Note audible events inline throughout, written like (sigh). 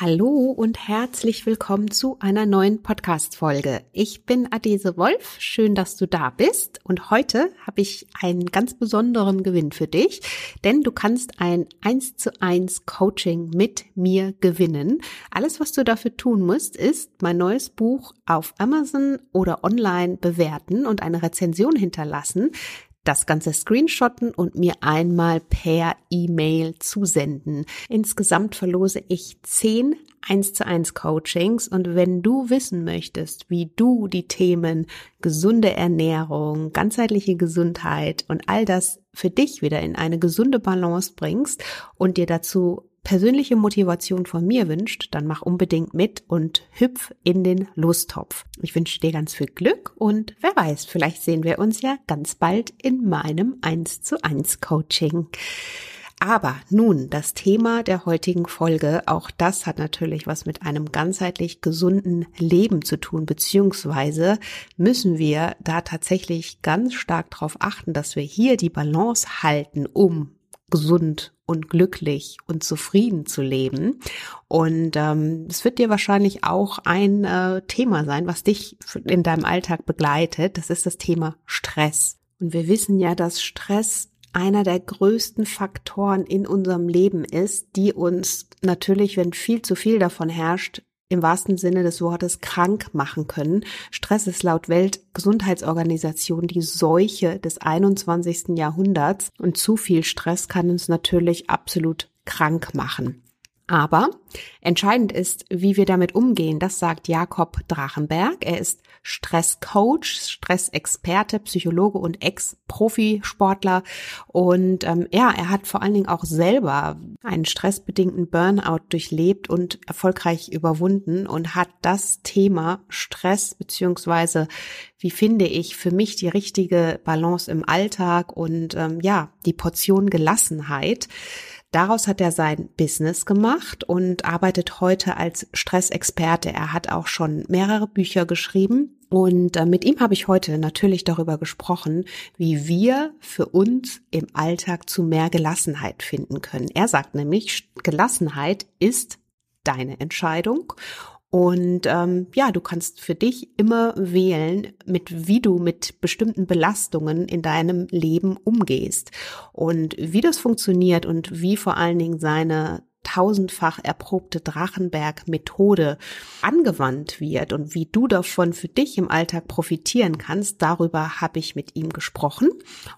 Hallo und herzlich willkommen zu einer neuen Podcast-Folge. Ich bin Adese Wolf. Schön, dass du da bist. Und heute habe ich einen ganz besonderen Gewinn für dich, denn du kannst ein 1 zu 1 Coaching mit mir gewinnen. Alles, was du dafür tun musst, ist mein neues Buch auf Amazon oder online bewerten und eine Rezension hinterlassen das Ganze screenshotten und mir einmal per E-Mail zusenden. Insgesamt verlose ich zehn 1 zu 1 Coachings und wenn du wissen möchtest, wie du die Themen gesunde Ernährung, ganzheitliche Gesundheit und all das für dich wieder in eine gesunde Balance bringst und dir dazu persönliche Motivation von mir wünscht, dann mach unbedingt mit und hüpf in den Lostopf. Ich wünsche dir ganz viel Glück und wer weiß, vielleicht sehen wir uns ja ganz bald in meinem 1 zu 1 Coaching. Aber nun das Thema der heutigen Folge. Auch das hat natürlich was mit einem ganzheitlich gesunden Leben zu tun, beziehungsweise müssen wir da tatsächlich ganz stark darauf achten, dass wir hier die Balance halten, um gesund und glücklich und zufrieden zu leben. Und ähm, es wird dir wahrscheinlich auch ein äh, Thema sein, was dich in deinem Alltag begleitet. Das ist das Thema Stress. Und wir wissen ja, dass Stress einer der größten Faktoren in unserem Leben ist, die uns natürlich, wenn viel zu viel davon herrscht, im wahrsten Sinne des Wortes krank machen können. Stress ist laut Weltgesundheitsorganisation die Seuche des 21. Jahrhunderts und zu viel Stress kann uns natürlich absolut krank machen. Aber entscheidend ist, wie wir damit umgehen. Das sagt Jakob Drachenberg. Er ist Stresscoach, Stressexperte, Psychologe und Ex-Profisportler. Und ähm, ja, er hat vor allen Dingen auch selber einen stressbedingten Burnout durchlebt und erfolgreich überwunden und hat das Thema Stress beziehungsweise wie finde ich für mich die richtige Balance im Alltag und ähm, ja, die Portion Gelassenheit Daraus hat er sein Business gemacht und arbeitet heute als Stressexperte. Er hat auch schon mehrere Bücher geschrieben. Und äh, mit ihm habe ich heute natürlich darüber gesprochen, wie wir für uns im Alltag zu mehr Gelassenheit finden können. Er sagt nämlich, Gelassenheit ist deine Entscheidung und ähm, ja, du kannst für dich immer wählen, mit wie du mit bestimmten Belastungen in deinem Leben umgehst. Und wie das funktioniert und wie vor allen Dingen seine tausendfach erprobte Drachenberg-Methode angewandt wird und wie du davon für dich im Alltag profitieren kannst, darüber habe ich mit ihm gesprochen.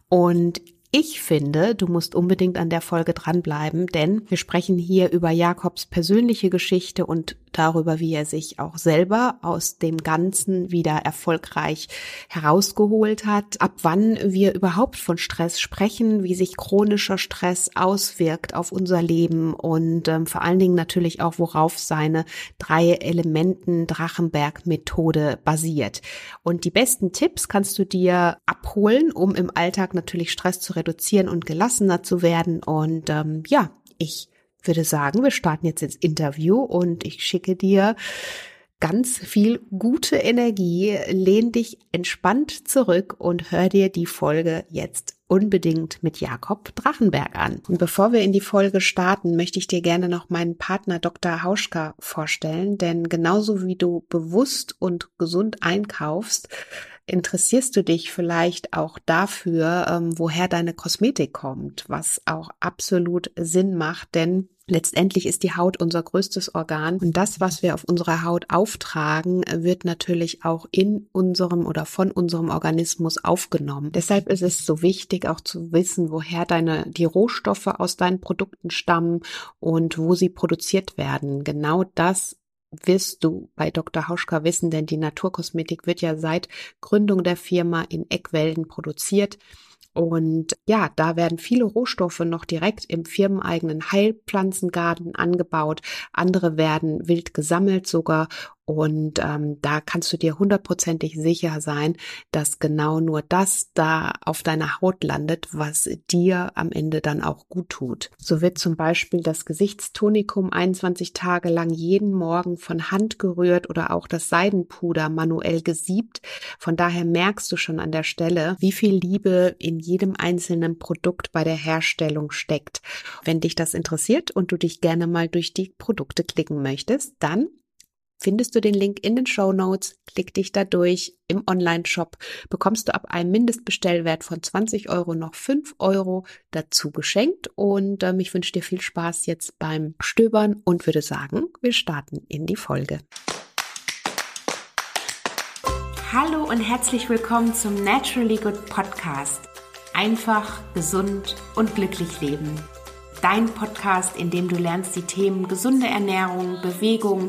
Und ich finde, du musst unbedingt an der Folge dranbleiben, denn wir sprechen hier über Jakobs persönliche Geschichte und darüber, wie er sich auch selber aus dem Ganzen wieder erfolgreich herausgeholt hat, ab wann wir überhaupt von Stress sprechen, wie sich chronischer Stress auswirkt auf unser Leben und ähm, vor allen Dingen natürlich auch, worauf seine drei Elementen Drachenberg Methode basiert. Und die besten Tipps kannst du dir abholen, um im Alltag natürlich Stress zu reduzieren und gelassener zu werden. Und ähm, ja, ich würde sagen, wir starten jetzt ins Interview und ich schicke dir ganz viel gute Energie. Lehn dich entspannt zurück und hör dir die Folge jetzt unbedingt mit Jakob Drachenberg an. Und bevor wir in die Folge starten, möchte ich dir gerne noch meinen Partner Dr. Hauschka vorstellen, denn genauso wie du bewusst und gesund einkaufst, interessierst du dich vielleicht auch dafür, ähm, woher deine Kosmetik kommt, was auch absolut Sinn macht, denn Letztendlich ist die Haut unser größtes Organ und das, was wir auf unserer Haut auftragen, wird natürlich auch in unserem oder von unserem Organismus aufgenommen. Deshalb ist es so wichtig, auch zu wissen, woher deine, die Rohstoffe aus deinen Produkten stammen und wo sie produziert werden. Genau das wirst du bei Dr. Hauschka wissen, denn die Naturkosmetik wird ja seit Gründung der Firma in Eckwälden produziert. Und ja, da werden viele Rohstoffe noch direkt im firmeneigenen Heilpflanzengarten angebaut. Andere werden wild gesammelt sogar Und ähm, da kannst du dir hundertprozentig sicher sein, dass genau nur das da auf deiner Haut landet, was dir am Ende dann auch gut tut. So wird zum Beispiel das Gesichtstonikum 21 Tage lang jeden Morgen von Hand gerührt oder auch das Seidenpuder manuell gesiebt. Von daher merkst du schon an der Stelle, wie viel Liebe in jedem einzelnen Produkt bei der Herstellung steckt. Wenn dich das interessiert und du dich gerne mal durch die Produkte klicken möchtest, dann findest du den Link in den Show Notes, klick dich da durch. Im Online-Shop bekommst du ab einem Mindestbestellwert von 20 Euro noch 5 Euro dazu geschenkt. Und ähm, ich wünsche dir viel Spaß jetzt beim Stöbern und würde sagen, wir starten in die Folge. Hallo und herzlich willkommen zum Naturally Good Podcast. Einfach, gesund und glücklich leben. Dein Podcast, in dem du lernst, die Themen gesunde Ernährung, Bewegung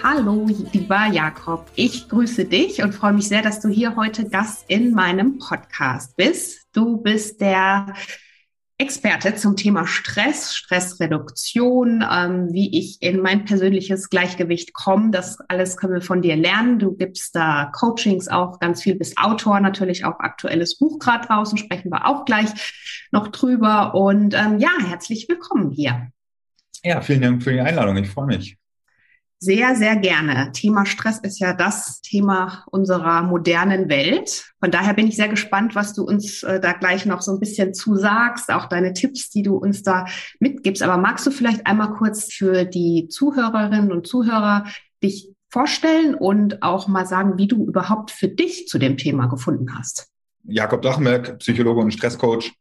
Hallo, lieber Jakob. Ich grüße dich und freue mich sehr, dass du hier heute Gast in meinem Podcast bist. Du bist der Experte zum Thema Stress, Stressreduktion, ähm, wie ich in mein persönliches Gleichgewicht komme. Das alles können wir von dir lernen. Du gibst da Coachings auch ganz viel, bist Autor, natürlich auch aktuelles Buch gerade draußen, sprechen wir auch gleich noch drüber. Und ähm, ja, herzlich willkommen hier. Ja, vielen Dank für die Einladung. Ich freue mich. Sehr, sehr gerne. Thema Stress ist ja das Thema unserer modernen Welt. Von daher bin ich sehr gespannt, was du uns äh, da gleich noch so ein bisschen zusagst, auch deine Tipps, die du uns da mitgibst. Aber magst du vielleicht einmal kurz für die Zuhörerinnen und Zuhörer dich vorstellen und auch mal sagen, wie du überhaupt für dich zu dem Thema gefunden hast? Jakob Drachenberg, Psychologe und Stresscoach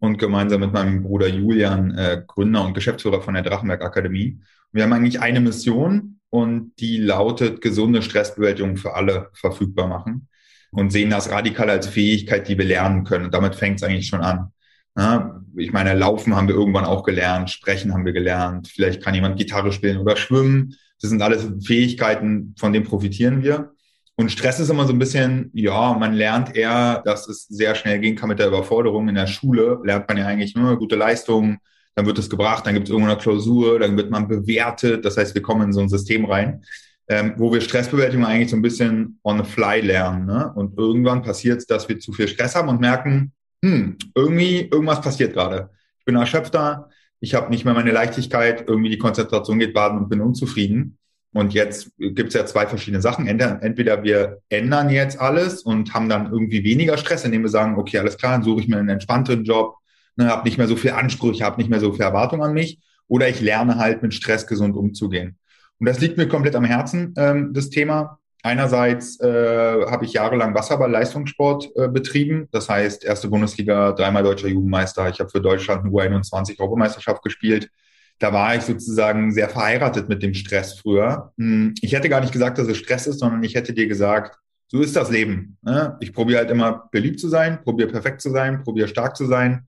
und gemeinsam mit meinem Bruder Julian, äh, Gründer und Geschäftsführer von der Drachenberg Akademie. Wir haben eigentlich eine Mission, und die lautet gesunde Stressbewältigung für alle verfügbar machen und sehen das radikal als Fähigkeit, die wir lernen können. Und damit fängt es eigentlich schon an. Ja, ich meine, Laufen haben wir irgendwann auch gelernt, Sprechen haben wir gelernt, vielleicht kann jemand Gitarre spielen oder schwimmen. Das sind alles Fähigkeiten, von denen profitieren wir. Und Stress ist immer so ein bisschen, ja, man lernt eher, dass es sehr schnell gehen kann mit der Überforderung. In der Schule lernt man ja eigentlich nur gute Leistungen, dann wird es gebracht, dann gibt es irgendwo eine Klausur, dann wird man bewertet. Das heißt, wir kommen in so ein System rein, ähm, wo wir Stressbewältigung eigentlich so ein bisschen on the fly lernen. Ne? Und irgendwann passiert es, dass wir zu viel Stress haben und merken, hm, irgendwie, irgendwas passiert gerade. Ich bin erschöpfter, ich habe nicht mehr meine Leichtigkeit, irgendwie die Konzentration geht baden und bin unzufrieden. Und jetzt gibt es ja zwei verschiedene Sachen. Entweder wir ändern jetzt alles und haben dann irgendwie weniger Stress, indem wir sagen, okay, alles klar, dann suche ich mir einen entspannteren Job, ne, habe nicht mehr so viel Ansprüche, habe nicht mehr so viel Erwartung an mich. Oder ich lerne halt mit Stress gesund umzugehen. Und das liegt mir komplett am Herzen, ähm, das Thema. Einerseits äh, habe ich jahrelang Wasserball-Leistungssport äh, betrieben. Das heißt, erste Bundesliga, dreimal deutscher Jugendmeister. Ich habe für Deutschland eine U21 Europameisterschaft gespielt. Da war ich sozusagen sehr verheiratet mit dem Stress früher. Hm, ich hätte gar nicht gesagt, dass es Stress ist, sondern ich hätte dir gesagt, so ist das Leben. Ne? Ich probiere halt immer beliebt zu sein, probiere perfekt zu sein, probiere stark zu sein.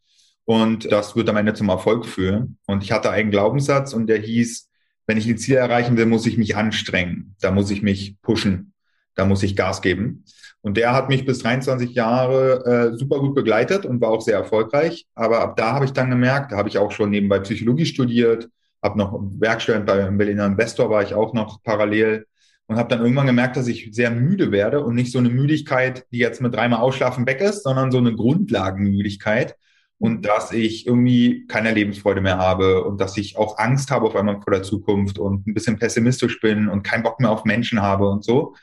Und das wird am Ende zum Erfolg führen. Und ich hatte einen Glaubenssatz und der hieß, wenn ich ein Ziel erreichen will, muss ich mich anstrengen. Da muss ich mich pushen. Da muss ich Gas geben. Und der hat mich bis 23 Jahre äh, super gut begleitet und war auch sehr erfolgreich. Aber ab da habe ich dann gemerkt, da habe ich auch schon nebenbei Psychologie studiert, habe noch Werkstudent beim Berliner Investor war ich auch noch parallel und habe dann irgendwann gemerkt, dass ich sehr müde werde und nicht so eine Müdigkeit, die jetzt mit dreimal Ausschlafen weg ist, sondern so eine Grundlagenmüdigkeit und dass ich irgendwie keine Lebensfreude mehr habe und dass ich auch Angst habe auf einmal vor der Zukunft und ein bisschen pessimistisch bin und keinen Bock mehr auf Menschen habe und so.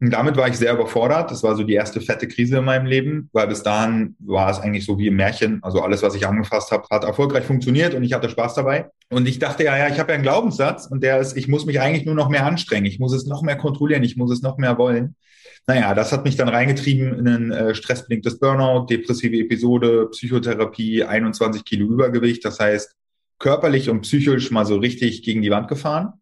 Und damit war ich sehr überfordert. Das war so die erste fette Krise in meinem Leben, weil bis dahin war es eigentlich so wie im Märchen. Also alles, was ich angefasst habe, hat erfolgreich funktioniert und ich hatte Spaß dabei. Und ich dachte, ja, ja, ich habe ja einen Glaubenssatz und der ist, ich muss mich eigentlich nur noch mehr anstrengen. Ich muss es noch mehr kontrollieren. Ich muss es noch mehr wollen. Naja, das hat mich dann reingetrieben in ein äh, stressbedingtes Burnout, depressive Episode, Psychotherapie, 21 Kilo Übergewicht. Das heißt, körperlich und psychisch mal so richtig gegen die Wand gefahren.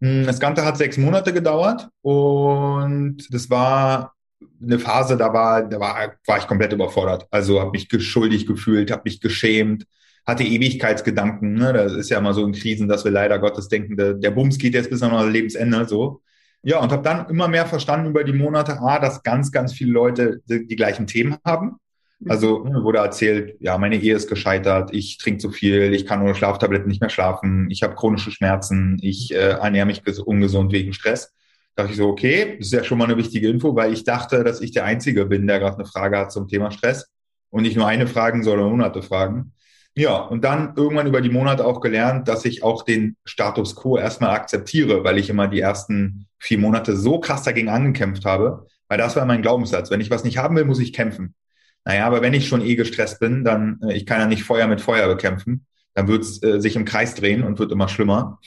Hm, das Ganze hat sechs Monate gedauert und das war eine Phase, da war, da war, war ich komplett überfordert. Also habe mich geschuldig gefühlt, habe mich geschämt, hatte Ewigkeitsgedanken. Ne? Das ist ja immer so in Krisen, dass wir leider Gottes denken, der, der Bums geht jetzt bis an unser Lebensende so. Ja, und habe dann immer mehr verstanden über die Monate, A, dass ganz, ganz viele Leute die, die gleichen Themen haben. Mhm. Also ne, wurde erzählt, ja, meine Ehe ist gescheitert, ich trinke zu viel, ich kann ohne Schlaftabletten nicht mehr schlafen, ich habe chronische Schmerzen, ich äh, ernähre mich ungesund wegen Stress. Da dachte ich so, okay, das ist ja schon mal eine wichtige Info, weil ich dachte, dass ich der Einzige bin, der gerade eine Frage hat zum Thema Stress und nicht nur eine fragen, sondern hunderte Fragen. Ja, und dann irgendwann über die Monate auch gelernt, dass ich auch den Status quo erstmal akzeptiere, weil ich immer die ersten vier Monate so krass dagegen angekämpft habe, weil das war mein Glaubenssatz. Wenn ich was nicht haben will, muss ich kämpfen. Naja, aber wenn ich schon eh gestresst bin, dann, äh, ich kann ja nicht Feuer mit Feuer bekämpfen, dann wird es äh, sich im Kreis drehen und wird immer schlimmer.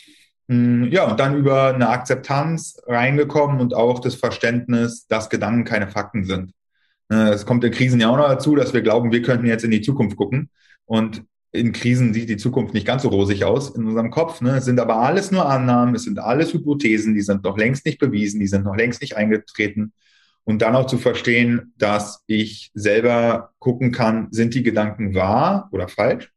Mm, ja, und dann über eine Akzeptanz reingekommen und auch das Verständnis, dass Gedanken keine Fakten sind. Äh, es kommt in Krisen ja auch noch dazu, dass wir glauben, wir könnten jetzt in die Zukunft gucken. Und in Krisen sieht die Zukunft nicht ganz so rosig aus in unserem Kopf. Ne? Es sind aber alles nur Annahmen, es sind alles Hypothesen, die sind noch längst nicht bewiesen, die sind noch längst nicht eingetreten und dann auch zu verstehen, dass ich selber gucken kann, sind die Gedanken wahr oder falsch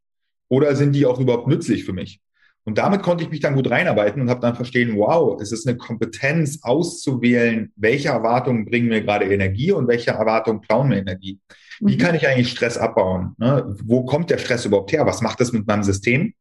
oder sind die auch überhaupt nützlich für mich? Und damit konnte ich mich dann gut reinarbeiten und habe dann verstehen, wow, es ist eine Kompetenz auszuwählen, welche Erwartungen bringen mir gerade Energie und welche Erwartungen klauen mir Energie. Wie mhm. kann ich eigentlich Stress abbauen? Ne? Wo kommt der Stress überhaupt her? Was macht das mit meinem System?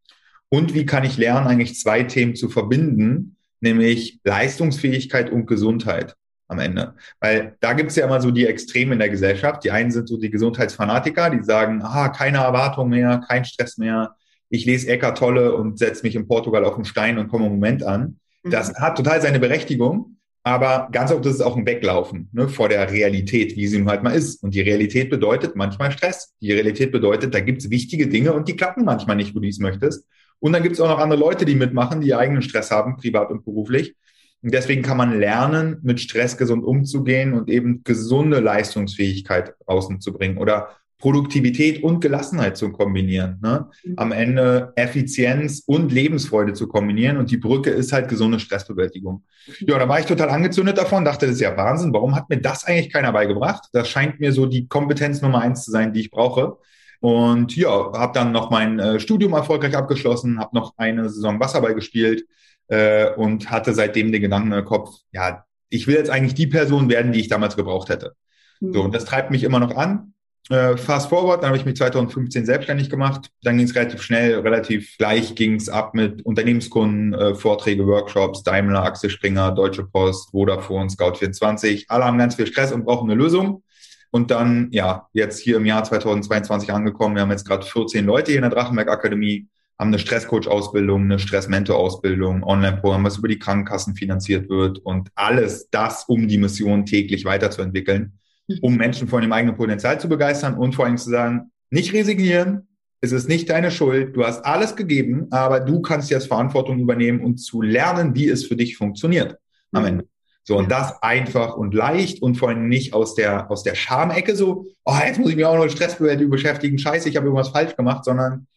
Und wie kann ich lernen, eigentlich zwei Themen zu verbinden, nämlich Leistungsfähigkeit und Gesundheit? am Ende. Weil da gibt es ja immer so die Extreme in der Gesellschaft. Die einen sind so die Gesundheitsfanatiker, die sagen, ah, keine Erwartung mehr, kein Stress mehr. Ich lese Eckart Tolle und setze mich in Portugal auf den Stein und komme im Moment an. Das mhm. hat total seine Berechtigung, aber ganz oft ist es auch ein Weglaufen ne, vor der Realität, wie sie nun halt mal ist. Und die Realität bedeutet manchmal Stress. Die Realität bedeutet, da gibt es wichtige Dinge und die klappen manchmal nicht, wo du es möchtest. Und dann gibt es auch noch andere Leute, die mitmachen, die eigenen Stress haben, privat und beruflich. Und deswegen kann man lernen, mit Stress gesund umzugehen und eben gesunde Leistungsfähigkeit außen zu bringen oder Produktivität und Gelassenheit zu kombinieren. Ne? Mhm. Am Ende Effizienz und Lebensfreude zu kombinieren. Und die Brücke ist halt gesunde Stressbewältigung. Ja, da war ich total angezündet davon, dachte, das ist ja Wahnsinn. Warum hat mir das eigentlich keiner beigebracht? Das scheint mir so die Kompetenz Nummer eins zu sein, die ich brauche. Und ja, habe dann noch mein äh, Studium erfolgreich abgeschlossen, habe noch eine Saison Wasserball gespielt, äh, und hatte seitdem den Gedanken im Kopf, ja, ich will jetzt eigentlich die Person werden, die ich damals gebraucht hätte. Mhm. So, und das treibt mich immer noch an. Äh, fast forward, dann habe ich mich 2015 selbstständig gemacht. Dann ging es relativ schnell, relativ gleich ging es ab mit Unternehmenskunden, äh, Vorträge, Workshops, Daimler, Axel Springer, Deutsche Post, Vodafone, Scout24. Alle haben ganz viel Stress und brauchen eine Lösung. Und dann, ja, jetzt hier im Jahr 2022 angekommen. Wir haben jetzt gerade 14 Leute hier in der Drachenberg Akademie haben eine Stresscoach-Ausbildung, eine Stressmentor-Ausbildung, Online-Programm, was über die Krankenkassen finanziert wird und alles das, um die Mission täglich weiterzuentwickeln. (laughs) um Menschen von dem eigenen Potenzial zu begeistern und vor allem zu sagen, nicht resignieren, es ist nicht deine Schuld, du hast alles gegeben, aber du kannst jetzt Verantwortung übernehmen und zu lernen, wie es für dich funktioniert am mhm. Ende. So, und das einfach und leicht und vor allem nicht aus der, aus der Schamecke so, oh, jetzt muss ich mich auch noch mit Stressbewältigung beschäftigen, scheiße, ich habe irgendwas falsch gemacht, sondern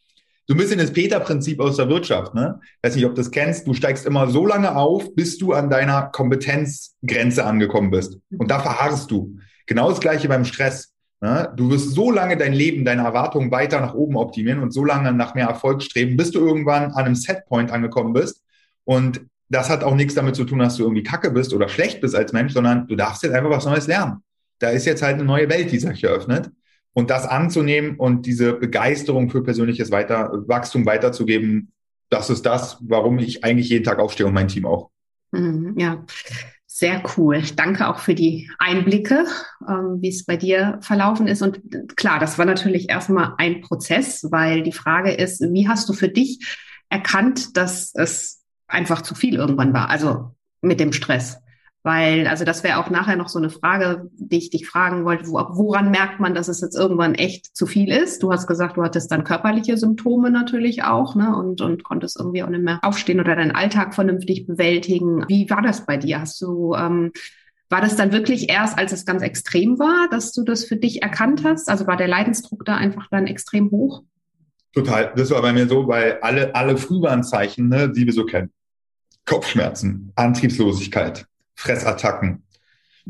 so ein bisschen das Peter-Prinzip aus der Wirtschaft. Ne? Weiß nicht, ob du das kennst. Du steigst immer so lange auf, bis du an deiner Kompetenzgrenze angekommen bist. Und da verharrst du. Genau das Gleiche beim Stress. Ne? Du wirst so lange dein Leben, deine Erwartungen weiter nach oben optimieren und so lange nach mehr Erfolg streben, bis du irgendwann an einem Setpoint angekommen bist. Und das hat auch nichts damit zu tun, dass du irgendwie kacke bist oder schlecht bist als Mensch, sondern du darfst jetzt einfach was Neues lernen. Da ist jetzt halt eine neue Welt, die sich eröffnet. Und das anzunehmen und diese Begeisterung für persönliches Weiter Wachstum weiterzugeben, das ist das, warum ich eigentlich jeden Tag aufstehe und mein Team auch. Mhm, ja, sehr cool. Danke auch für die Einblicke, ähm, wie es bei dir verlaufen ist. Und klar, das war natürlich erstmal ein Prozess, weil die Frage ist, wie hast du für dich erkannt, dass es einfach zu viel irgendwann war? Also mit dem Stress. Weil, also das wäre auch nachher noch so eine Frage, die ich dich fragen wollte, wo, woran merkt man, dass es jetzt irgendwann echt zu viel ist? Du hast gesagt, du hattest dann körperliche Symptome natürlich auch, ne? Und, und konntest irgendwie auch nicht mehr aufstehen oder deinen Alltag vernünftig bewältigen. Wie war das bei dir? Hast du, ähm, war das dann wirklich erst, als es ganz extrem war, dass du das für dich erkannt hast? Also war der Leidensdruck da einfach dann extrem hoch? Total. Das war bei mir so, weil alle, alle Frühwarnzeichen, ne, die wir so kennen. Kopfschmerzen, Antriebslosigkeit, Fressattacken,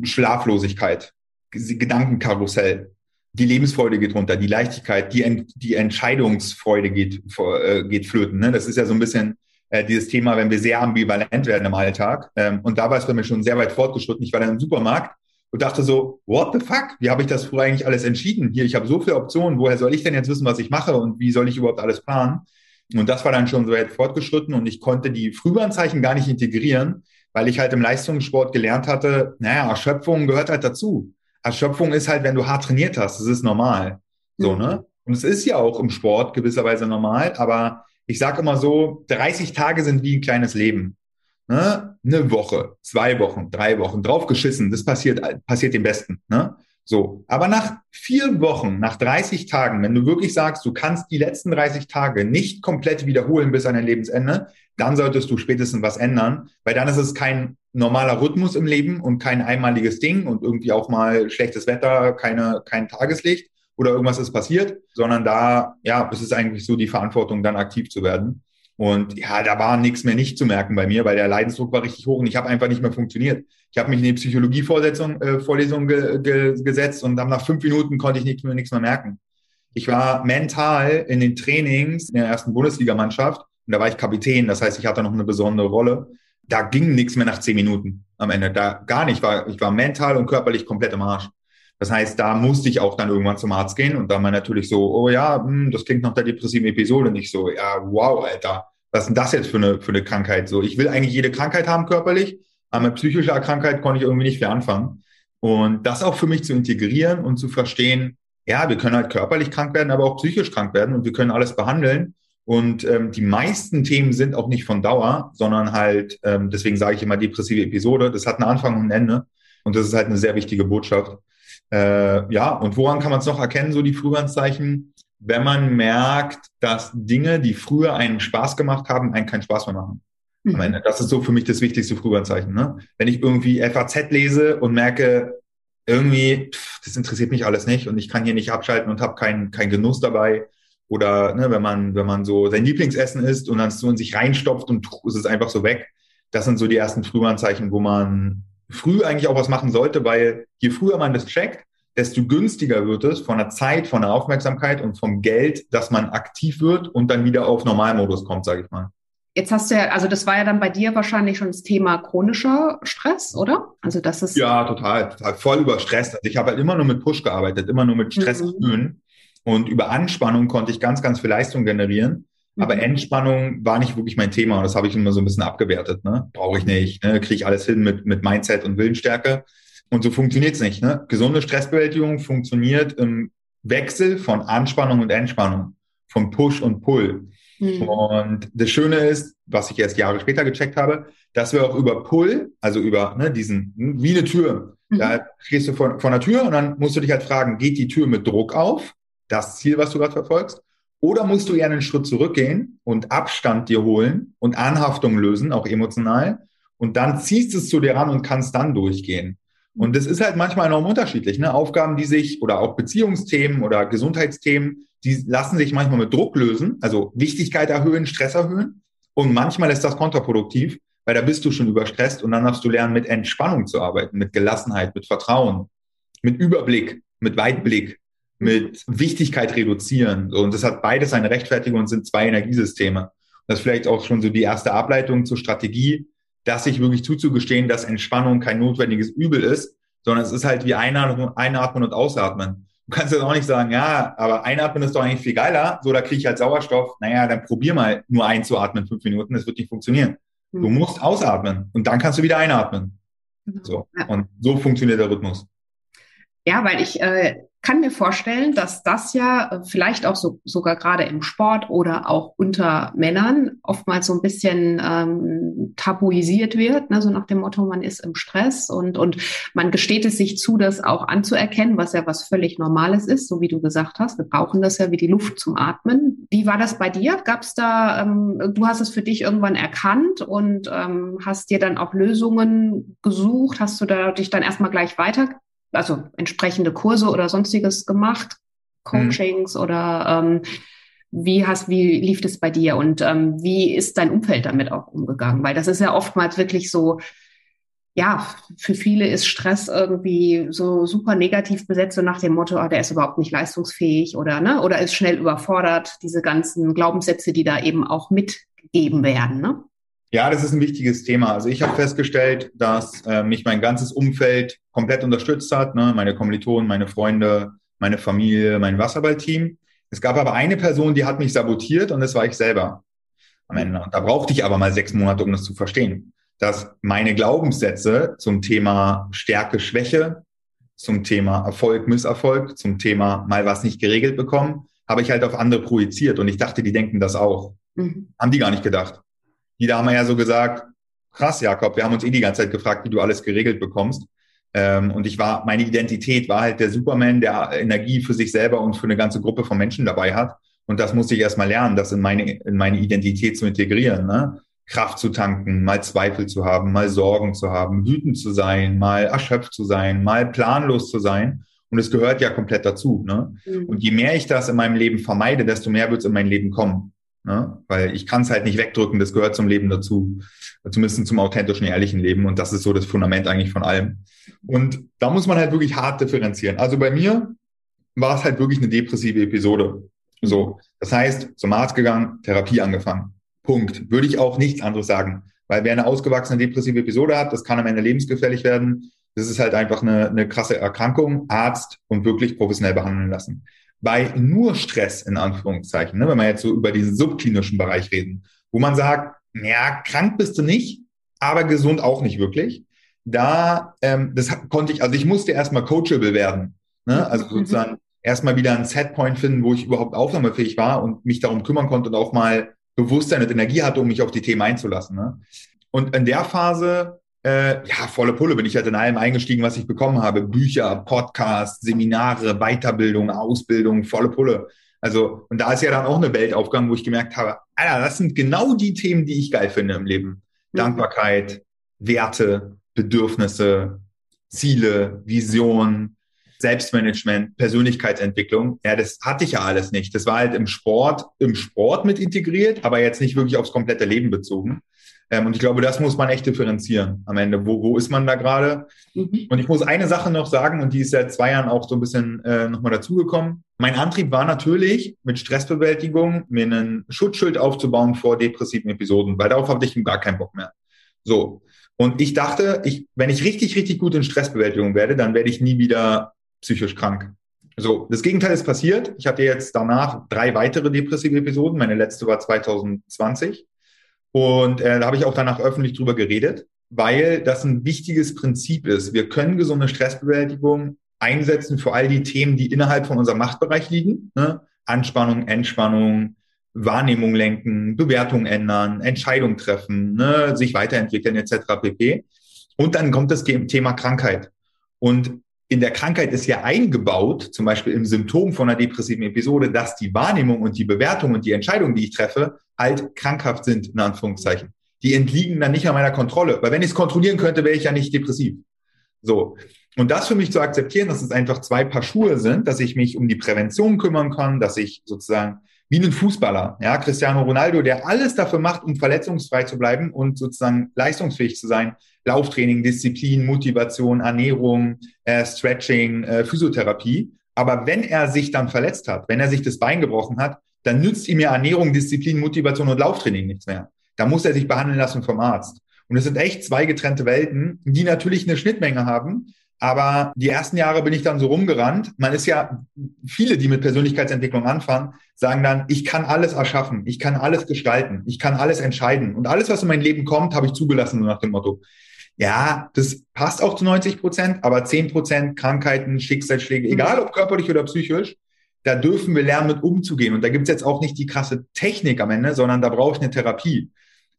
Schlaflosigkeit, Gedankenkarussell. Die Lebensfreude geht runter, die Leichtigkeit, die, Ent die Entscheidungsfreude geht, äh, geht flöten. Ne? Das ist ja so ein bisschen äh, dieses Thema, wenn wir sehr ambivalent werden im Alltag. Ähm, und da war es bei mir schon sehr weit fortgeschritten. Ich war dann im Supermarkt und dachte so, what the fuck? Wie habe ich das früher eigentlich alles entschieden? Hier, ich habe so viele Optionen. Woher soll ich denn jetzt wissen, was ich mache und wie soll ich überhaupt alles planen? Und das war dann schon so weit fortgeschritten und ich konnte die Frühwarnzeichen gar nicht integrieren, weil ich halt im Leistungssport gelernt hatte, naja, Erschöpfung gehört halt dazu. Erschöpfung ist halt, wenn du hart trainiert hast, das ist normal. So, mhm. ne? Und es ist ja auch im Sport gewisserweise normal, aber ich sage immer so, 30 Tage sind wie ein kleines Leben. Ne? Eine Woche, zwei Wochen, drei Wochen, draufgeschissen, das passiert, passiert dem Besten. Ne? So, aber nach vier Wochen, nach 30 Tagen, wenn du wirklich sagst, du kannst die letzten 30 Tage nicht komplett wiederholen bis an dein Lebensende, dann solltest du spätestens was ändern, weil dann ist es kein normaler Rhythmus im Leben und kein einmaliges Ding und irgendwie auch mal schlechtes Wetter, keine, kein Tageslicht oder irgendwas ist passiert, sondern da, ja, es ist eigentlich so die Verantwortung, dann aktiv zu werden. Und ja, da war nichts mehr nicht zu merken bei mir, weil der Leidensdruck war richtig hoch und ich habe einfach nicht mehr funktioniert. Ich habe mich in die Psychologie-Vorlesung äh, Vorlesung ge, ge, gesetzt und dann nach fünf Minuten konnte ich nichts mehr, nichts mehr merken. Ich war mental in den Trainings in der ersten Bundesligamannschaft und da war ich Kapitän, das heißt, ich hatte noch eine besondere Rolle. Da ging nichts mehr nach zehn Minuten am Ende. Da gar nicht. Ich war, ich war mental und körperlich komplett im Arsch. Das heißt, da musste ich auch dann irgendwann zum Arzt gehen und dann war natürlich so, oh ja, hm, das klingt nach der depressiven Episode. Und ich so, ja, wow, Alter, was ist denn das jetzt für eine, für eine Krankheit? So, ich will eigentlich jede Krankheit haben körperlich, aber mit psychischer Krankheit konnte ich irgendwie nicht viel anfangen. Und das auch für mich zu integrieren und zu verstehen, ja, wir können halt körperlich krank werden, aber auch psychisch krank werden und wir können alles behandeln. Und ähm, die meisten Themen sind auch nicht von Dauer, sondern halt, ähm, deswegen sage ich immer depressive Episode, das hat einen Anfang und ein Ende. Und das ist halt eine sehr wichtige Botschaft. Äh, ja, und woran kann man es noch erkennen, so die Frühwarnzeichen? Wenn man merkt, dass Dinge, die früher einen Spaß gemacht haben, einen keinen Spaß mehr machen. Mhm. Am Ende. Das ist so für mich das wichtigste Frühwarnzeichen. Ne? Wenn ich irgendwie FAZ lese und merke, irgendwie, pff, das interessiert mich alles nicht und ich kann hier nicht abschalten und habe keinen kein Genuss dabei. Oder ne, wenn man, wenn man so sein Lieblingsessen isst und dann so in sich reinstopft und ist es einfach so weg. Das sind so die ersten Frühwarnzeichen, wo man früh eigentlich auch was machen sollte, weil je früher man das checkt, desto günstiger wird es von der Zeit, von der Aufmerksamkeit und vom Geld, dass man aktiv wird und dann wieder auf Normalmodus kommt, sage ich mal. Jetzt hast du ja, also das war ja dann bei dir wahrscheinlich schon das Thema chronischer Stress, oder? Also das ist ja total, total voll überstresst. Also ich habe halt immer nur mit Push gearbeitet, immer nur mit Stress mhm. und über Anspannung konnte ich ganz, ganz viel Leistung generieren. Aber mhm. Entspannung war nicht wirklich mein Thema und das habe ich immer so ein bisschen abgewertet. Ne? Brauche ich nicht, ne? kriege ich alles hin mit, mit Mindset und Willensstärke. Und so funktioniert es nicht. Ne? Gesunde Stressbewältigung funktioniert im Wechsel von Anspannung und Entspannung, von Push und Pull. Mhm. Und das Schöne ist, was ich erst Jahre später gecheckt habe, dass wir auch über Pull, also über ne, diesen, wie eine Tür, mhm. da stehst du vor, vor einer Tür und dann musst du dich halt fragen, geht die Tür mit Druck auf? Das Ziel, was du gerade verfolgst. Oder musst du eher einen Schritt zurückgehen und Abstand dir holen und Anhaftung lösen, auch emotional. Und dann ziehst du es zu dir ran und kannst dann durchgehen. Und das ist halt manchmal enorm unterschiedlich. Ne? Aufgaben, die sich oder auch Beziehungsthemen oder Gesundheitsthemen, die lassen sich manchmal mit Druck lösen, also Wichtigkeit erhöhen, Stress erhöhen. Und manchmal ist das kontraproduktiv, weil da bist du schon überstresst und dann darfst du lernen, mit Entspannung zu arbeiten, mit Gelassenheit, mit Vertrauen, mit Überblick, mit Weitblick, mit Wichtigkeit reduzieren. Und das hat beides eine Rechtfertigung und sind zwei Energiesysteme. Das ist vielleicht auch schon so die erste Ableitung zur Strategie, dass sich wirklich zuzugestehen, dass Entspannung kein notwendiges Übel ist, sondern es ist halt wie Einatmen, Einatmen und Ausatmen. Du kannst jetzt auch nicht sagen, ja, aber Einatmen ist doch eigentlich viel geiler, so da kriege ich halt Sauerstoff. Naja, dann probier mal nur einzuatmen fünf Minuten, das wird nicht funktionieren. Mhm. Du musst ausatmen und dann kannst du wieder einatmen. Genau. So. Und so funktioniert der Rhythmus. Ja, weil ich äh, kann mir vorstellen, dass das ja äh, vielleicht auch so, sogar gerade im Sport oder auch unter Männern oftmals so ein bisschen ähm, tabuisiert wird, ne? so nach dem Motto, man ist im Stress und, und man gesteht es sich zu, das auch anzuerkennen, was ja was völlig Normales ist, so wie du gesagt hast. Wir brauchen das ja wie die Luft zum Atmen. Wie war das bei dir? Gab es da, ähm, du hast es für dich irgendwann erkannt und ähm, hast dir dann auch Lösungen gesucht? Hast du da dich dann erstmal gleich weiter also entsprechende Kurse oder sonstiges gemacht, Coachings mhm. oder ähm, Wie hast, wie lief das bei dir und ähm, wie ist dein Umfeld damit auch umgegangen? Weil das ist ja oftmals wirklich so, ja, für viele ist Stress irgendwie so super negativ besetzt, so nach dem Motto, oh, der ist überhaupt nicht leistungsfähig oder, ne, oder ist schnell überfordert, diese ganzen Glaubenssätze, die da eben auch mitgegeben werden, ne? Ja, das ist ein wichtiges Thema. Also ich habe festgestellt, dass äh, mich mein ganzes Umfeld komplett unterstützt hat, ne? meine Kommilitonen, meine Freunde, meine Familie, mein Wasserballteam. Es gab aber eine Person, die hat mich sabotiert und das war ich selber am Ende. Und da brauchte ich aber mal sechs Monate, um das zu verstehen dass meine Glaubenssätze zum Thema Stärke, Schwäche, zum Thema Erfolg, Misserfolg, zum Thema mal was nicht geregelt bekommen, habe ich halt auf andere projiziert und ich dachte, die denken das auch. Mhm. Haben die gar nicht gedacht. Die da haben ja so gesagt, krass, Jakob, wir haben uns eh die ganze Zeit gefragt, wie du alles geregelt bekommst. Ähm, und ich war, meine Identität war halt der Superman, der Energie für sich selber und für eine ganze Gruppe von Menschen dabei hat. Und das musste ich erstmal lernen, das in meine, in meine Identität zu integrieren. Ne? Kraft zu tanken, mal Zweifel zu haben, mal Sorgen zu haben, wütend zu sein, mal erschöpft zu sein, mal planlos zu sein. Und es gehört ja komplett dazu. Ne? Mhm. Und je mehr ich das in meinem Leben vermeide, desto mehr wird es in mein Leben kommen. Ne? Weil ich kann es halt nicht wegdrücken, das gehört zum Leben dazu. Zumindest zum authentischen, ehrlichen Leben. Und das ist so das Fundament eigentlich von allem. Und da muss man halt wirklich hart differenzieren. Also bei mir war es halt wirklich eine depressive Episode. So. Das heißt, zum Arzt gegangen, Therapie angefangen. Punkt. Würde ich auch nichts anderes sagen. Weil wer eine ausgewachsene depressive Episode hat, das kann am Ende lebensgefährlich werden. Das ist halt einfach eine, eine krasse Erkrankung. Arzt und wirklich professionell behandeln lassen. Bei nur Stress, in Anführungszeichen, ne, wenn wir jetzt so über diesen subklinischen Bereich reden, wo man sagt, ja, krank bist du nicht, aber gesund auch nicht wirklich. Da, ähm, das konnte ich, also ich musste erstmal coachable werden. Ne? Also mhm. sozusagen erstmal wieder einen Setpoint finden, wo ich überhaupt aufnahmefähig war und mich darum kümmern konnte und auch mal Bewusstsein und Energie hatte, um mich auf die Themen einzulassen. Ne? Und in der Phase, äh, ja, volle Pulle bin ich halt in allem eingestiegen, was ich bekommen habe. Bücher, Podcasts, Seminare, Weiterbildung, Ausbildung, volle Pulle. Also, und da ist ja dann auch eine Welt aufgegangen, wo ich gemerkt habe, Alter, das sind genau die Themen, die ich geil finde im Leben. Mhm. Dankbarkeit, Werte, Bedürfnisse, Ziele, Vision, Selbstmanagement, Persönlichkeitsentwicklung. Ja, das hatte ich ja alles nicht. Das war halt im Sport, im Sport mit integriert, aber jetzt nicht wirklich aufs komplette Leben bezogen. Ähm, und ich glaube, das muss man echt differenzieren am Ende. Wo, wo ist man da gerade? Mhm. Und ich muss eine Sache noch sagen, und die ist seit zwei Jahren auch so ein bisschen äh, nochmal dazugekommen. Mein Antrieb war natürlich, mit Stressbewältigung mir einen Schutzschild aufzubauen vor depressiven Episoden, weil darauf hatte ich gar keinen Bock mehr. So. Und ich dachte, ich, wenn ich richtig, richtig gut in Stressbewältigung werde, dann werde ich nie wieder psychisch krank. So, das Gegenteil ist passiert. Ich hatte jetzt danach drei weitere depressive Episoden. Meine letzte war 2020. Und äh, da habe ich auch danach öffentlich drüber geredet, weil das ein wichtiges Prinzip ist. Wir können gesunde Stressbewältigung einsetzen für all die Themen, die innerhalb von unserem Machtbereich liegen. Ne? Anspannung, Entspannung, Wahrnehmung lenken, Bewertung ändern, Entscheidung treffen, ne? sich weiterentwickeln etc. pp. Und dann kommt das Thema Krankheit. Und in der Krankheit ist ja eingebaut, zum Beispiel im Symptom von einer depressiven Episode, dass die Wahrnehmung und die Bewertung und die Entscheidungen, die ich treffe, halt krankhaft sind, in Anführungszeichen. Die entliegen dann nicht an meiner Kontrolle. Weil wenn ich es kontrollieren könnte, wäre ich ja nicht depressiv. So. Und das für mich zu akzeptieren, dass es einfach zwei Paar Schuhe sind, dass ich mich um die Prävention kümmern kann, dass ich sozusagen wie ein Fußballer, ja, Cristiano Ronaldo, der alles dafür macht, um verletzungsfrei zu bleiben und sozusagen leistungsfähig zu sein. Lauftraining, Disziplin, Motivation, Ernährung, äh, Stretching, äh, Physiotherapie. Aber wenn er sich dann verletzt hat, wenn er sich das Bein gebrochen hat, dann nützt ihm ja Ernährung, Disziplin, Motivation und Lauftraining nichts mehr. Da muss er sich behandeln lassen vom Arzt. Und es sind echt zwei getrennte Welten, die natürlich eine Schnittmenge haben, aber die ersten Jahre bin ich dann so rumgerannt. Man ist ja, viele, die mit Persönlichkeitsentwicklung anfangen, sagen dann, ich kann alles erschaffen, ich kann alles gestalten, ich kann alles entscheiden. Und alles, was in mein Leben kommt, habe ich zugelassen, nach dem Motto. Ja, das passt auch zu 90 Prozent, aber 10 Prozent Krankheiten, Schicksalsschläge, egal ob körperlich oder psychisch, da dürfen wir lernen, mit umzugehen. Und da gibt's jetzt auch nicht die krasse Technik am Ende, sondern da brauche ich eine Therapie.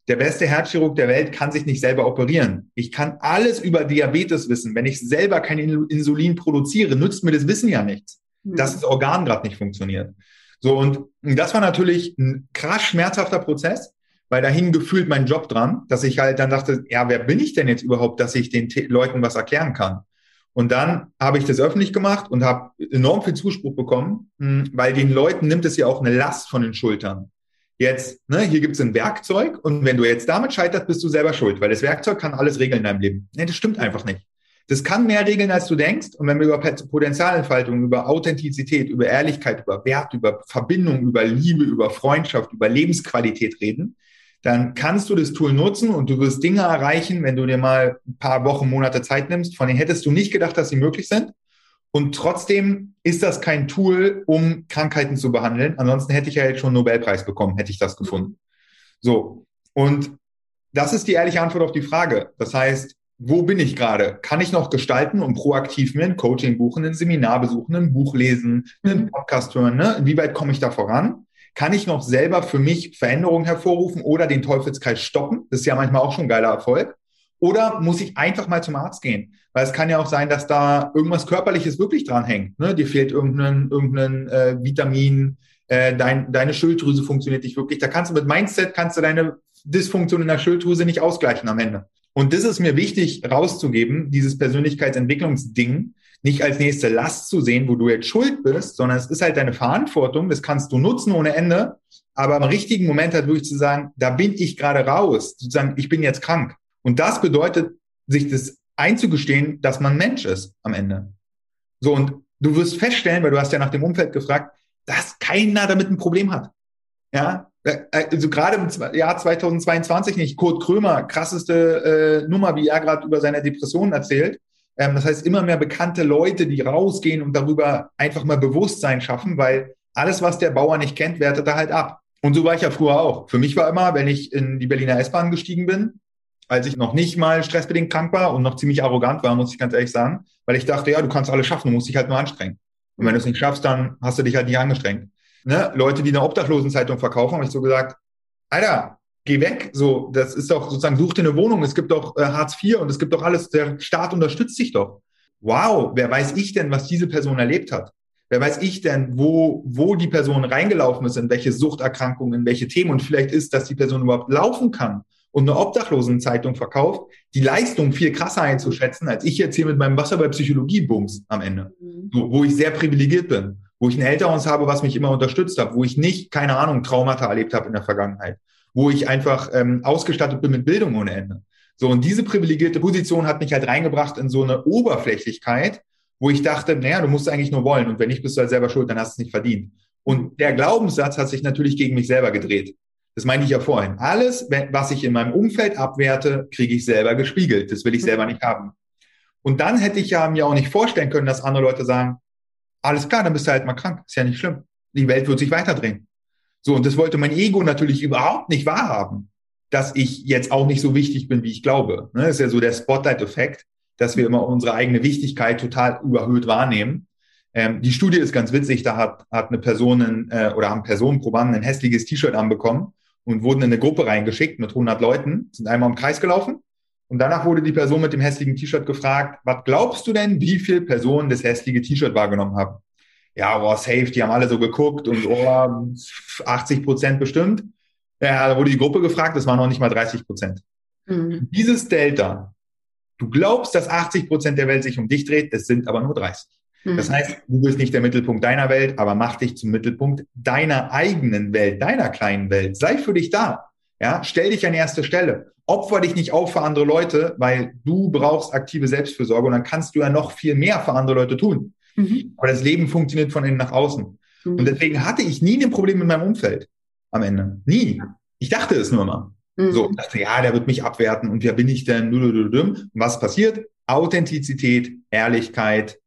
Der beste Herzchirurg der Welt kann sich nicht selber operieren. Ich kann alles über Diabetes wissen. Wenn ich selber kein Insulin produziere, nützt mir das Wissen ja nichts, mhm. dass das Organ gerade nicht funktioniert. So, und das war natürlich ein krass schmerzhafter Prozess, weil dahin gefühlt mein Job dran, dass ich halt dann dachte, ja, wer bin ich denn jetzt überhaupt, dass ich den Leuten was erklären kann? Und dann habe ich das öffentlich gemacht und habe enorm viel Zuspruch bekommen, hm, weil den Leuten nimmt es ja auch eine Last von den Schultern. Jetzt, ne, hier gibt es ein Werkzeug und wenn du jetzt damit scheiterst, bist du selber schuld, weil das Werkzeug kann alles regeln in deinem Leben. Nee, das stimmt einfach nicht. Das kann mehr regeln, als du denkst. Und wenn wir über Potenzialentfaltung, über Authentizität, über Ehrlichkeit, über Wert, über Verbindung, über Liebe, über Freundschaft, über Lebensqualität reden, dann kannst du das Tool nutzen und du wirst Dinge erreichen, wenn du dir mal ein paar Wochen, Monate Zeit nimmst, von denen hättest du nicht gedacht, dass sie möglich sind. Und trotzdem ist das kein Tool, um Krankheiten zu behandeln. Ansonsten hätte ich ja jetzt schon einen Nobelpreis bekommen, hätte ich das gefunden. So. Und das ist die ehrliche Antwort auf die Frage. Das heißt, wo bin ich gerade? Kann ich noch gestalten und proaktiv mir ein Coaching buchen, ein Seminar besuchen, ein Buch lesen, einen mhm. Podcast hören? Ne? Inwieweit komme ich da voran? Kann ich noch selber für mich Veränderungen hervorrufen oder den Teufelskreis stoppen? Das ist ja manchmal auch schon ein geiler Erfolg. Oder muss ich einfach mal zum Arzt gehen? Weil es kann ja auch sein, dass da irgendwas Körperliches wirklich dran hängt. Ne? Dir fehlt irgendein, irgendein äh, Vitamin, äh, dein, deine Schilddrüse funktioniert nicht wirklich. Da kannst du mit Mindset, kannst du deine Dysfunktion in der Schilddrüse nicht ausgleichen am Ende. Und das ist mir wichtig rauszugeben, dieses Persönlichkeitsentwicklungsding, nicht als nächste Last zu sehen, wo du jetzt schuld bist, sondern es ist halt deine Verantwortung, das kannst du nutzen ohne Ende, aber im richtigen Moment halt wirklich zu sagen, da bin ich gerade raus, sozusagen, ich bin jetzt krank. Und das bedeutet, sich das einzugestehen, dass man Mensch ist am Ende. So, und du wirst feststellen, weil du hast ja nach dem Umfeld gefragt, dass keiner damit ein Problem hat. Ja, äh, also gerade im Jahr 2022 nicht. Kurt Krömer, krasseste äh, Nummer, wie er gerade über seine Depressionen erzählt. Ähm, das heißt, immer mehr bekannte Leute, die rausgehen und darüber einfach mal Bewusstsein schaffen, weil alles, was der Bauer nicht kennt, wertet er halt ab. Und so war ich ja früher auch. Für mich war immer, wenn ich in die Berliner S-Bahn gestiegen bin, als ich noch nicht mal stressbedingt krank war und noch ziemlich arrogant war, muss ich ganz ehrlich sagen, weil ich dachte, ja, du kannst alles schaffen, du musst dich halt nur anstrengen. Und wenn du es nicht schaffst, dann hast du dich halt nicht angestrengt. Ne? Leute, die eine Obdachlosenzeitung verkaufen, habe ich so gesagt, Alter, geh weg. So, das ist doch sozusagen, such dir eine Wohnung. Es gibt doch äh, Hartz IV und es gibt doch alles. Der Staat unterstützt dich doch. Wow, wer weiß ich denn, was diese Person erlebt hat? Wer weiß ich denn, wo, wo die Person reingelaufen ist, in welche Suchterkrankungen, in welche Themen und vielleicht ist, dass die Person überhaupt laufen kann und eine Obdachlosenzeitung verkauft, die Leistung viel krasser einzuschätzen, als ich jetzt hier mit meinem Wasser bei Psychologie-Bums am Ende, mhm. so, wo ich sehr privilegiert bin, wo ich ein Elternhaus habe, was mich immer unterstützt hat, wo ich nicht, keine Ahnung, Traumata erlebt habe in der Vergangenheit, wo ich einfach ähm, ausgestattet bin mit Bildung ohne Ende. So, und diese privilegierte Position hat mich halt reingebracht in so eine Oberflächlichkeit, wo ich dachte, naja, du musst eigentlich nur wollen und wenn nicht, bist du halt selber schuld, dann hast du es nicht verdient. Und der Glaubenssatz hat sich natürlich gegen mich selber gedreht. Das meinte ich ja vorhin. Alles, was ich in meinem Umfeld abwerte, kriege ich selber gespiegelt. Das will ich selber nicht haben. Und dann hätte ich ja mir auch nicht vorstellen können, dass andere Leute sagen, alles klar, dann bist du halt mal krank. Ist ja nicht schlimm. Die Welt wird sich weiterdrehen. So, und das wollte mein Ego natürlich überhaupt nicht wahrhaben, dass ich jetzt auch nicht so wichtig bin, wie ich glaube. Ne? Das ist ja so der Spotlight-Effekt, dass wir immer unsere eigene Wichtigkeit total überhöht wahrnehmen. Ähm, die Studie ist ganz witzig, da hat, hat eine Person äh, oder haben Personenprobanden ein hässliches T-Shirt anbekommen und wurden in eine Gruppe reingeschickt mit 100 Leuten, sind einmal im Kreis gelaufen und danach wurde die Person mit dem hässlichen T-Shirt gefragt, was glaubst du denn, wie viele Personen das hässliche T-Shirt wahrgenommen haben? ja, oh, safe, die haben alle so geguckt und oh, 80 Prozent bestimmt. Ja, da wurde die Gruppe gefragt, das waren noch nicht mal 30 Prozent. Mhm. Dieses Delta, du glaubst, dass 80 Prozent der Welt sich um dich dreht, es sind aber nur 30. Das heißt, du bist nicht der Mittelpunkt deiner Welt, aber mach dich zum Mittelpunkt deiner eigenen Welt, deiner kleinen Welt. Sei für dich da. Ja, stell dich an erste Stelle. Opfer dich nicht auf für andere Leute, weil du brauchst aktive Selbstfürsorge und dann kannst du ja noch viel mehr für andere Leute tun. Mhm. Aber das Leben funktioniert von innen nach außen. Mhm. Und deswegen hatte ich nie ein Problem mit meinem Umfeld am Ende. Nie. Ich dachte es nur mal. Mhm. So, ich dachte, ja, der wird mich abwerten und wer bin ich denn? Und was passiert? Authentizität, Ehrlichkeit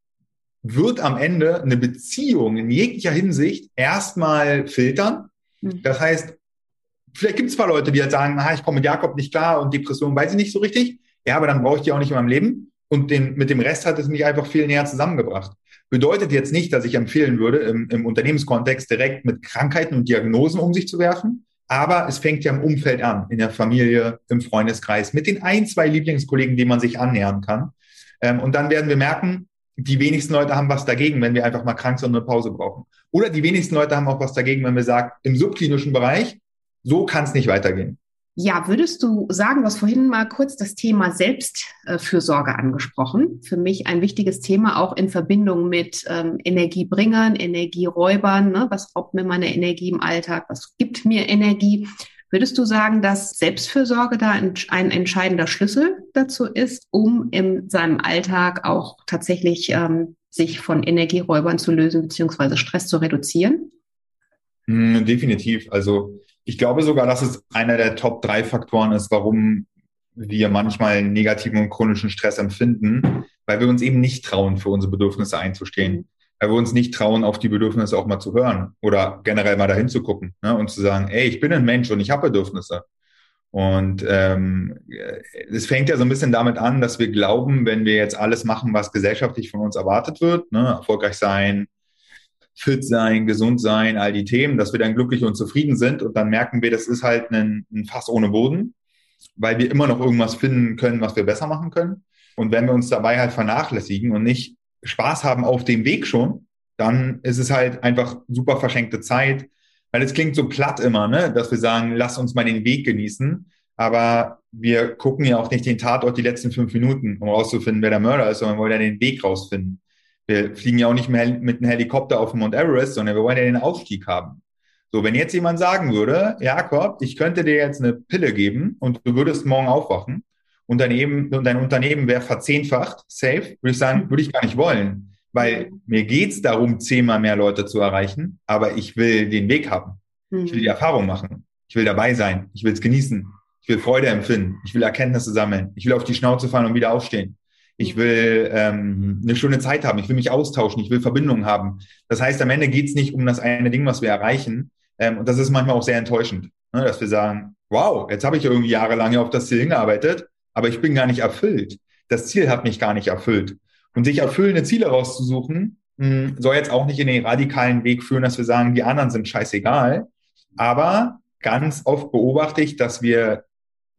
wird am Ende eine Beziehung in jeglicher Hinsicht erstmal filtern. Mhm. Das heißt, vielleicht gibt es paar Leute, die jetzt sagen, ah, ich komme mit Jakob nicht klar und Depression weiß ich nicht so richtig. Ja, aber dann brauche ich die auch nicht in meinem Leben. Und den, mit dem Rest hat es mich einfach viel näher zusammengebracht. Bedeutet jetzt nicht, dass ich empfehlen würde, im, im Unternehmenskontext direkt mit Krankheiten und Diagnosen um sich zu werfen. Aber es fängt ja im Umfeld an, in der Familie, im Freundeskreis, mit den ein, zwei Lieblingskollegen, denen man sich annähern kann. Ähm, und dann werden wir merken, die wenigsten Leute haben was dagegen, wenn wir einfach mal krank sind und eine Pause brauchen. Oder die wenigsten Leute haben auch was dagegen, wenn wir sagen, im subklinischen Bereich, so kann es nicht weitergehen. Ja, würdest du sagen, du hast vorhin mal kurz das Thema Selbstfürsorge angesprochen. Für mich ein wichtiges Thema auch in Verbindung mit ähm, Energiebringern, Energieräubern. Ne? Was raubt mir meine Energie im Alltag? Was gibt mir Energie? Würdest du sagen, dass Selbstfürsorge da ein, entscheidender Schlüssel dazu ist, um in seinem Alltag auch tatsächlich ähm, sich von Energieräubern zu lösen beziehungsweise Stress zu reduzieren? Mm, definitiv. Also ich glaube sogar, dass es einer der Top drei Faktoren ist, warum wir manchmal negativen und chronischen Stress empfinden, weil wir uns eben nicht trauen, für unsere Bedürfnisse einzustehen. Weil wir uns nicht trauen, auf die Bedürfnisse auch mal zu hören oder generell mal dahin zu gucken ne, und zu sagen, ey, ich bin ein Mensch und ich habe Bedürfnisse. Und ähm, es fängt ja so ein bisschen damit an, dass wir glauben, wenn wir jetzt alles machen, was gesellschaftlich von uns erwartet wird, ne, erfolgreich sein, fit sein, gesund sein, all die Themen, dass wir dann glücklich und zufrieden sind und dann merken wir, das ist halt ein, ein Fass ohne Boden, weil wir immer noch irgendwas finden können, was wir besser machen können. Und wenn wir uns dabei halt vernachlässigen und nicht Spaß haben auf dem Weg schon, dann ist es halt einfach super verschenkte Zeit, weil es klingt so platt immer, ne, dass wir sagen, lass uns mal den Weg genießen. Aber wir gucken ja auch nicht den Tatort die letzten fünf Minuten, um rauszufinden, wer der Mörder ist, sondern wollen ja den Weg rausfinden. Wir fliegen ja auch nicht mehr mit einem Helikopter auf Mount Everest, sondern wir wollen ja den Aufstieg haben. So, wenn jetzt jemand sagen würde, Jakob, ich könnte dir jetzt eine Pille geben und du würdest morgen aufwachen und dein, eben, und dein Unternehmen wäre verzehnfacht, safe, würde ich sagen, würde ich gar nicht wollen. Weil mir geht's darum, zehnmal mehr Leute zu erreichen, aber ich will den Weg haben. Ich will die mhm. Erfahrung machen. Ich will dabei sein. Ich will es genießen. Ich will Freude empfinden. Ich will Erkenntnisse sammeln. Ich will auf die Schnauze fallen und wieder aufstehen. Ich will ähm, eine schöne Zeit haben. Ich will mich austauschen. Ich will Verbindungen haben. Das heißt, am Ende geht es nicht um das eine Ding, was wir erreichen. Ähm, und das ist manchmal auch sehr enttäuschend, ne? dass wir sagen, wow, jetzt habe ich irgendwie jahrelang auf das Ziel hingearbeitet, aber ich bin gar nicht erfüllt. Das Ziel hat mich gar nicht erfüllt. Und sich erfüllende Ziele rauszusuchen, hm, soll jetzt auch nicht in den radikalen Weg führen, dass wir sagen, die anderen sind scheißegal. Aber ganz oft beobachte ich, dass wir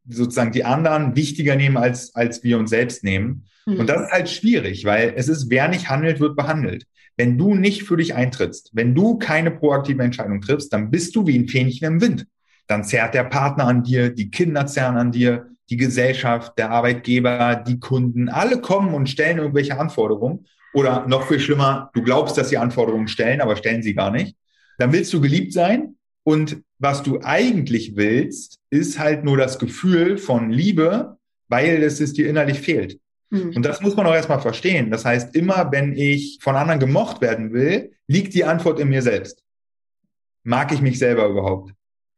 sozusagen die anderen wichtiger nehmen, als, als wir uns selbst nehmen. Mhm. Und das ist halt schwierig, weil es ist, wer nicht handelt, wird behandelt. Wenn du nicht für dich eintrittst, wenn du keine proaktive Entscheidung triffst, dann bist du wie ein Fähnchen im Wind. Dann zerrt der Partner an dir, die Kinder zerren an dir, die Gesellschaft, der Arbeitgeber, die Kunden, alle kommen und stellen irgendwelche Anforderungen. Oder noch viel schlimmer, du glaubst, dass sie Anforderungen stellen, aber stellen sie gar nicht. Dann willst du geliebt sein und was du eigentlich willst, ist halt nur das Gefühl von Liebe, weil es dir innerlich fehlt. Mhm. Und das muss man auch erstmal verstehen. Das heißt, immer wenn ich von anderen gemocht werden will, liegt die Antwort in mir selbst. Mag ich mich selber überhaupt?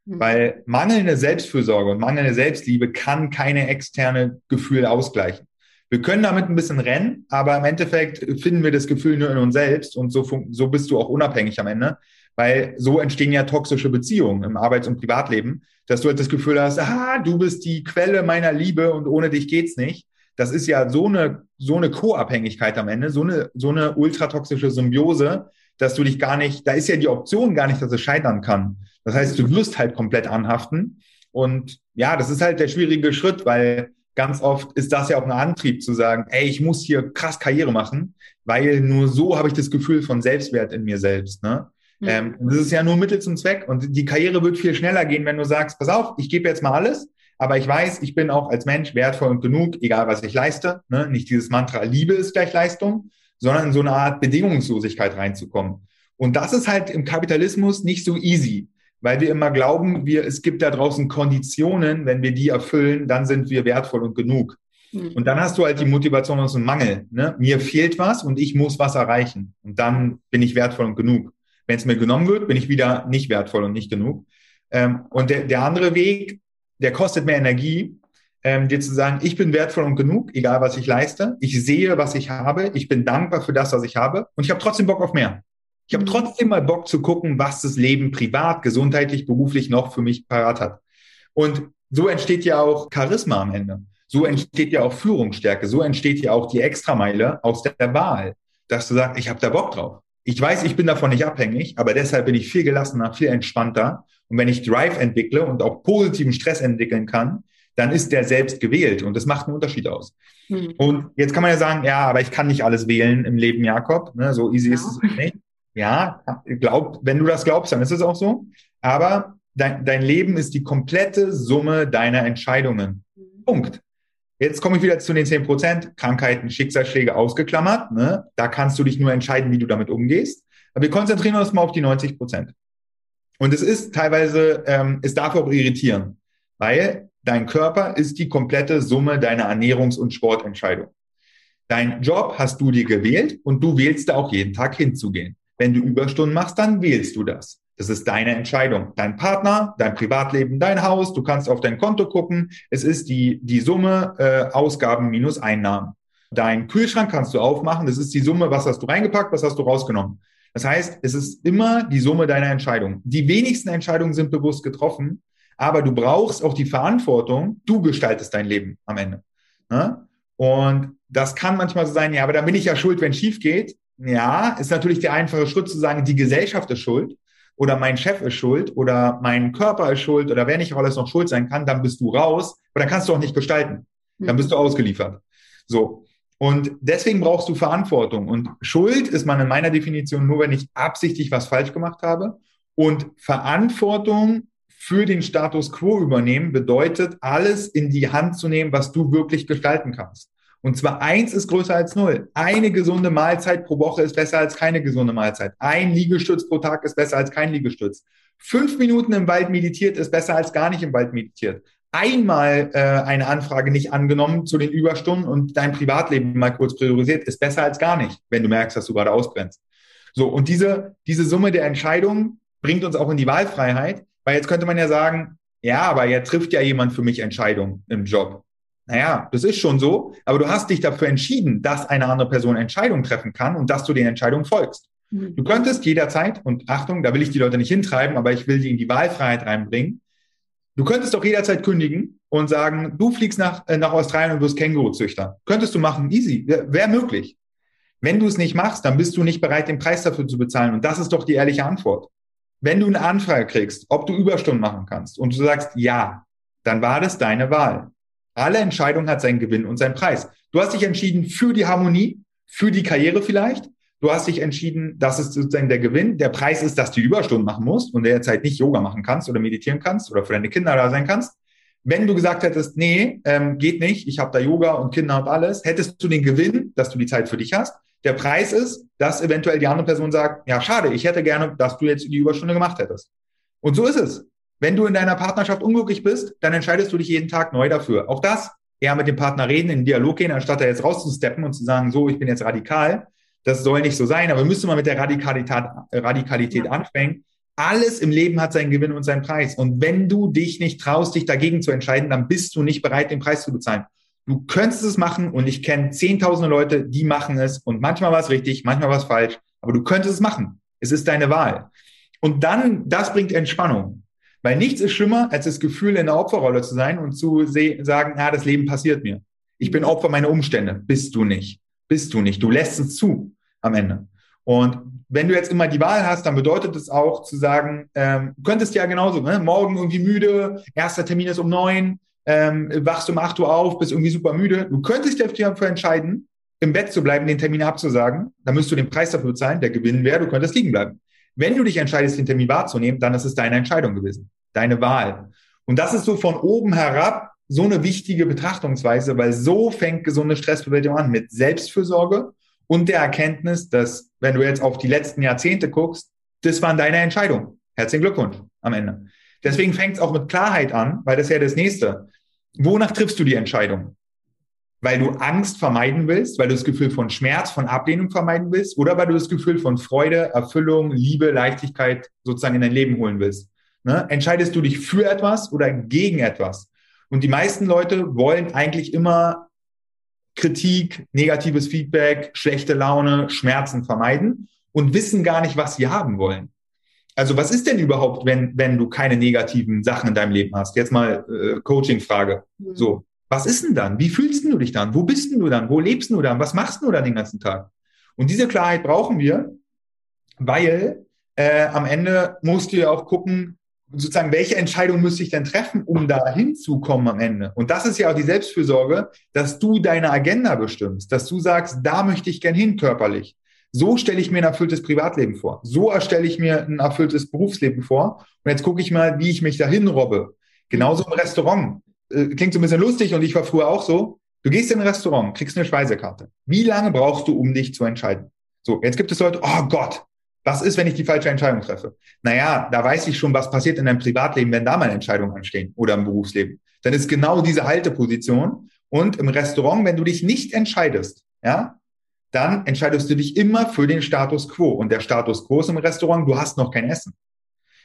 Mhm. Weil mangelnde Selbstfürsorge und mangelnde Selbstliebe kann keine externe Gefühle ausgleichen. Wir können damit ein bisschen rennen, aber im Endeffekt finden wir das Gefühl nur in uns selbst und so, so bist du auch unabhängig am Ende. Weil so entstehen ja toxische Beziehungen im Arbeits- und Privatleben, dass du halt das Gefühl hast, ah, du bist die Quelle meiner Liebe und ohne dich geht's nicht. Das ist ja so eine, so eine Co-Abhängigkeit am Ende, so eine, so eine ultratoxische Symbiose, dass du dich gar nicht, da ist ja die Option gar nicht, dass es scheitern kann. Das heißt, du wirst halt komplett anhaften. Und ja, das ist halt der schwierige Schritt, weil ganz oft ist das ja auch ein Antrieb zu sagen, ey, ich muss hier krass Karriere machen, weil nur so habe ich das Gefühl von Selbstwert in mir selbst. Ne? Mhm. Ähm, das ist ja nur Mittel zum Zweck und die Karriere wird viel schneller gehen, wenn du sagst, pass auf, ich gebe jetzt mal alles, aber ich weiß, ich bin auch als Mensch wertvoll und genug, egal was ich leiste. Ne? Nicht dieses Mantra, Liebe ist gleich Leistung, sondern in so eine Art Bedingungslosigkeit reinzukommen. Und das ist halt im Kapitalismus nicht so easy, weil wir immer glauben, wir, es gibt da draußen Konditionen, wenn wir die erfüllen, dann sind wir wertvoll und genug. Mhm. Und dann hast du halt die Motivation aus dem Mangel. Ne? Mir fehlt was und ich muss was erreichen. Und dann bin ich wertvoll und genug. Wenn es mir genommen wird, bin ich wieder nicht wertvoll und nicht genug. Ähm, und der, der andere Weg, der kostet mehr Energie, ähm, dir zu sagen, ich bin wertvoll und genug, egal was ich leiste. Ich sehe, was ich habe. Ich bin dankbar für das, was ich habe. Und ich habe trotzdem Bock auf mehr. Ich habe mhm. trotzdem mal Bock zu gucken, was das Leben privat, gesundheitlich, beruflich noch für mich parat hat. Und so entsteht ja auch Charisma am Ende. So entsteht ja auch Führungsstärke. So entsteht ja auch die Extrameile aus der Wahl, dass du sagst, ich habe da Bock drauf. Ich weiß, ich bin davon nicht abhängig, aber deshalb bin ich viel gelassener, viel entspannter. Und wenn ich Drive entwickle und auch positiven Stress entwickeln kann, dann ist der selbst gewählt und das macht einen Unterschied aus. Mhm. Und jetzt kann man ja sagen, ja, aber ich kann nicht alles wählen im Leben Jakob. Ne? So easy ja. ist es nicht. Ja, glaub, wenn du das glaubst, dann ist es auch so. Aber dein, dein Leben ist die komplette Summe deiner Entscheidungen. Mhm. Punkt. Jetzt komme ich wieder zu den 10 Prozent. Krankheiten, Schicksalsschläge ausgeklammert. Ne? Da kannst du dich nur entscheiden, wie du damit umgehst. Aber wir konzentrieren uns mal auf die 90 Prozent. Und es ist teilweise, ähm, es darf auch irritieren, weil dein Körper ist die komplette Summe deiner Ernährungs- und Sportentscheidung. Dein Job hast du dir gewählt und du wählst da auch jeden Tag hinzugehen. Wenn du Überstunden machst, dann wählst du das. Das ist deine Entscheidung. Dein Partner, dein Privatleben, dein Haus, du kannst auf dein Konto gucken. Es ist die, die Summe äh, Ausgaben minus Einnahmen. Dein Kühlschrank kannst du aufmachen. Das ist die Summe, was hast du reingepackt, was hast du rausgenommen. Das heißt, es ist immer die Summe deiner Entscheidungen. Die wenigsten Entscheidungen sind bewusst getroffen, aber du brauchst auch die Verantwortung. Du gestaltest dein Leben am Ende. Ne? Und das kann manchmal so sein, ja, aber dann bin ich ja schuld, wenn es schief geht. Ja, ist natürlich der einfache Schritt zu sagen, die Gesellschaft ist schuld oder mein Chef ist schuld oder mein Körper ist schuld oder wer nicht auch alles noch schuld sein kann, dann bist du raus, aber dann kannst du auch nicht gestalten. Dann bist du mhm. ausgeliefert. So. Und deswegen brauchst du Verantwortung. Und Schuld ist man in meiner Definition nur, wenn ich absichtlich was falsch gemacht habe. Und Verantwortung für den Status quo übernehmen bedeutet, alles in die Hand zu nehmen, was du wirklich gestalten kannst. Und zwar eins ist größer als null. Eine gesunde Mahlzeit pro Woche ist besser als keine gesunde Mahlzeit. Ein Liegestütz pro Tag ist besser als kein Liegestütz. Fünf Minuten im Wald meditiert ist besser als gar nicht im Wald meditiert. Einmal äh, eine Anfrage nicht angenommen zu den Überstunden und dein Privatleben mal kurz priorisiert, ist besser als gar nicht, wenn du merkst, dass du gerade ausbrennst. So, und diese, diese Summe der Entscheidungen bringt uns auch in die Wahlfreiheit, weil jetzt könnte man ja sagen, ja, aber jetzt trifft ja jemand für mich Entscheidungen im Job naja, das ist schon so, aber du hast dich dafür entschieden, dass eine andere Person Entscheidungen treffen kann und dass du den Entscheidungen folgst. Mhm. Du könntest jederzeit, und Achtung, da will ich die Leute nicht hintreiben, aber ich will die in die Wahlfreiheit reinbringen. Du könntest doch jederzeit kündigen und sagen, du fliegst nach, äh, nach Australien und wirst Känguruzüchter. Könntest du machen, easy, wäre möglich. Wenn du es nicht machst, dann bist du nicht bereit, den Preis dafür zu bezahlen. Und das ist doch die ehrliche Antwort. Wenn du eine Anfrage kriegst, ob du Überstunden machen kannst und du sagst ja, dann war das deine Wahl. Alle Entscheidung hat seinen Gewinn und seinen Preis. Du hast dich entschieden für die Harmonie, für die Karriere vielleicht. Du hast dich entschieden, das ist sozusagen der Gewinn. Der Preis ist, dass du Überstunden machen musst und derzeit nicht Yoga machen kannst oder meditieren kannst oder für deine Kinder da sein kannst. Wenn du gesagt hättest, nee, ähm, geht nicht, ich habe da Yoga und Kinder und alles, hättest du den Gewinn, dass du die Zeit für dich hast. Der Preis ist, dass eventuell die andere Person sagt, ja, schade, ich hätte gerne, dass du jetzt die Überstunde gemacht hättest. Und so ist es. Wenn du in deiner Partnerschaft unglücklich bist, dann entscheidest du dich jeden Tag neu dafür. Auch das, eher mit dem Partner reden, in den Dialog gehen, anstatt da jetzt rauszusteppen und zu sagen, so, ich bin jetzt radikal. Das soll nicht so sein, aber wir müssen mal mit der Radikalität, Radikalität ja. anfangen. Alles im Leben hat seinen Gewinn und seinen Preis. Und wenn du dich nicht traust, dich dagegen zu entscheiden, dann bist du nicht bereit, den Preis zu bezahlen. Du könntest es machen und ich kenne zehntausende Leute, die machen es und manchmal war es richtig, manchmal war es falsch, aber du könntest es machen. Es ist deine Wahl. Und dann, das bringt Entspannung. Weil nichts ist schlimmer, als das Gefühl, in der Opferrolle zu sein und zu sagen, ja, das Leben passiert mir. Ich bin Opfer meiner Umstände. Bist du nicht. Bist du nicht. Du lässt es zu am Ende. Und wenn du jetzt immer die Wahl hast, dann bedeutet es auch zu sagen, ähm, könntest ja genauso, ne? morgen irgendwie müde, erster Termin ist um neun, ähm, wachst um acht Uhr auf, bist irgendwie super müde. Du könntest dich dafür entscheiden, im Bett zu bleiben, den Termin abzusagen. Dann müsst du den Preis dafür bezahlen. Der Gewinn wäre, du könntest liegen bleiben. Wenn du dich entscheidest, den Termin wahrzunehmen, dann ist es deine Entscheidung gewesen, deine Wahl. Und das ist so von oben herab so eine wichtige Betrachtungsweise, weil so fängt gesunde Stressbewältigung an mit Selbstfürsorge und der Erkenntnis, dass wenn du jetzt auf die letzten Jahrzehnte guckst, das waren deine Entscheidungen. Herzlichen Glückwunsch am Ende. Deswegen fängt es auch mit Klarheit an, weil das ist ja das nächste. Wonach triffst du die Entscheidung? Weil du Angst vermeiden willst, weil du das Gefühl von Schmerz, von Ablehnung vermeiden willst oder weil du das Gefühl von Freude, Erfüllung, Liebe, Leichtigkeit sozusagen in dein Leben holen willst. Ne? Entscheidest du dich für etwas oder gegen etwas? Und die meisten Leute wollen eigentlich immer Kritik, negatives Feedback, schlechte Laune, Schmerzen vermeiden und wissen gar nicht, was sie haben wollen. Also was ist denn überhaupt, wenn, wenn du keine negativen Sachen in deinem Leben hast? Jetzt mal äh, Coaching-Frage. Mhm. So, was ist denn dann? Wie fühlst du dich dann? Wo bist du dann? Wo lebst du dann? Was machst du dann den ganzen Tag? Und diese Klarheit brauchen wir, weil äh, am Ende musst du ja auch gucken, sozusagen, welche Entscheidung müsste ich denn treffen, um da hinzukommen am Ende? Und das ist ja auch die Selbstfürsorge, dass du deine Agenda bestimmst, dass du sagst, da möchte ich gern hin körperlich. So stelle ich mir ein erfülltes Privatleben vor. So erstelle ich mir ein erfülltes Berufsleben vor. Und jetzt gucke ich mal, wie ich mich dahin robbe. Genauso im Restaurant. Äh, klingt so ein bisschen lustig und ich war früher auch so. Du gehst in ein Restaurant, kriegst eine Speisekarte. Wie lange brauchst du, um dich zu entscheiden? So, jetzt gibt es Leute, oh Gott, was ist, wenn ich die falsche Entscheidung treffe? Naja, da weiß ich schon, was passiert in deinem Privatleben, wenn da mal Entscheidungen anstehen oder im Berufsleben. Dann ist genau diese Halteposition. Und im Restaurant, wenn du dich nicht entscheidest, ja, dann entscheidest du dich immer für den Status quo. Und der Status quo ist im Restaurant, du hast noch kein Essen.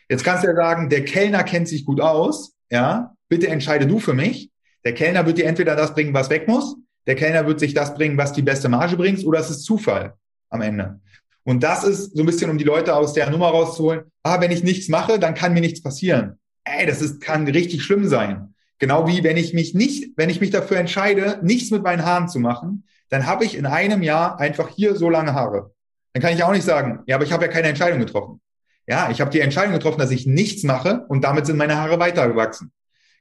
Jetzt kannst du ja sagen, der Kellner kennt sich gut aus, ja, bitte entscheide du für mich. Der Kellner wird dir entweder das bringen, was weg muss, der Kellner wird sich das bringen, was die beste Marge bringt, oder es ist Zufall am Ende. Und das ist so ein bisschen, um die Leute aus der Nummer rauszuholen. Ah, wenn ich nichts mache, dann kann mir nichts passieren. Ey, das ist, kann richtig schlimm sein. Genau wie wenn ich mich nicht, wenn ich mich dafür entscheide, nichts mit meinen Haaren zu machen, dann habe ich in einem Jahr einfach hier so lange Haare. Dann kann ich auch nicht sagen, ja, aber ich habe ja keine Entscheidung getroffen. Ja, ich habe die Entscheidung getroffen, dass ich nichts mache und damit sind meine Haare weitergewachsen.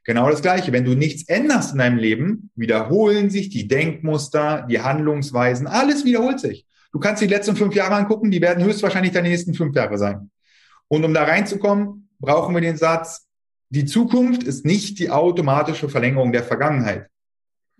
Genau das Gleiche. Wenn du nichts änderst in deinem Leben, wiederholen sich die Denkmuster, die Handlungsweisen, alles wiederholt sich. Du kannst die letzten fünf Jahre angucken, die werden höchstwahrscheinlich deine nächsten fünf Jahre sein. Und um da reinzukommen, brauchen wir den Satz, die Zukunft ist nicht die automatische Verlängerung der Vergangenheit.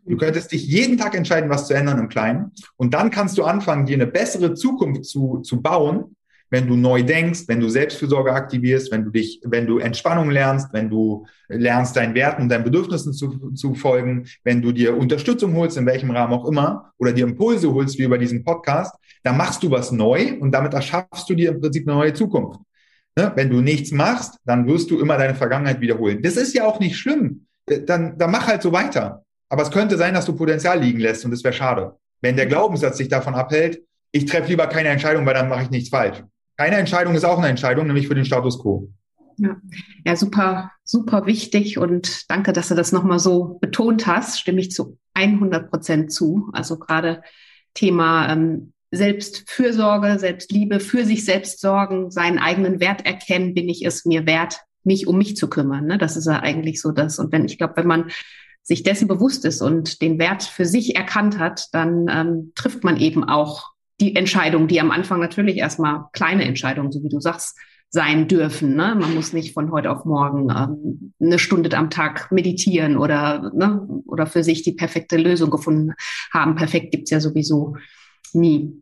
Du könntest dich jeden Tag entscheiden, was zu ändern im Kleinen. Und dann kannst du anfangen, dir eine bessere Zukunft zu, zu bauen, wenn du neu denkst, wenn du Selbstfürsorge aktivierst, wenn du dich, wenn du Entspannung lernst, wenn du lernst, deinen Werten und deinen Bedürfnissen zu, zu folgen, wenn du dir Unterstützung holst, in welchem Rahmen auch immer, oder dir Impulse holst, wie über diesen Podcast, dann machst du was neu und damit erschaffst du dir im Prinzip eine neue Zukunft. Ne? Wenn du nichts machst, dann wirst du immer deine Vergangenheit wiederholen. Das ist ja auch nicht schlimm. Äh, dann, dann mach halt so weiter. Aber es könnte sein, dass du Potenzial liegen lässt und das wäre schade. Wenn der Glaubenssatz dich davon abhält, ich treffe lieber keine Entscheidung, weil dann mache ich nichts falsch. Keine Entscheidung ist auch eine Entscheidung, nämlich für den Status quo. Ja, ja super, super wichtig und danke, dass du das nochmal so betont hast. Stimme ich zu 100 Prozent zu. Also gerade Thema ähm, Selbstfürsorge, Selbstliebe, für sich selbst sorgen, seinen eigenen Wert erkennen, bin ich es mir wert, mich um mich zu kümmern. Ne? Das ist ja eigentlich so das. Und wenn ich glaube, wenn man sich dessen bewusst ist und den Wert für sich erkannt hat, dann ähm, trifft man eben auch die Entscheidung, die am Anfang natürlich erstmal kleine Entscheidungen, so wie du sagst, sein dürfen. Ne? Man muss nicht von heute auf morgen ähm, eine Stunde am Tag meditieren oder, ne, oder für sich die perfekte Lösung gefunden haben. Perfekt gibt's ja sowieso nie.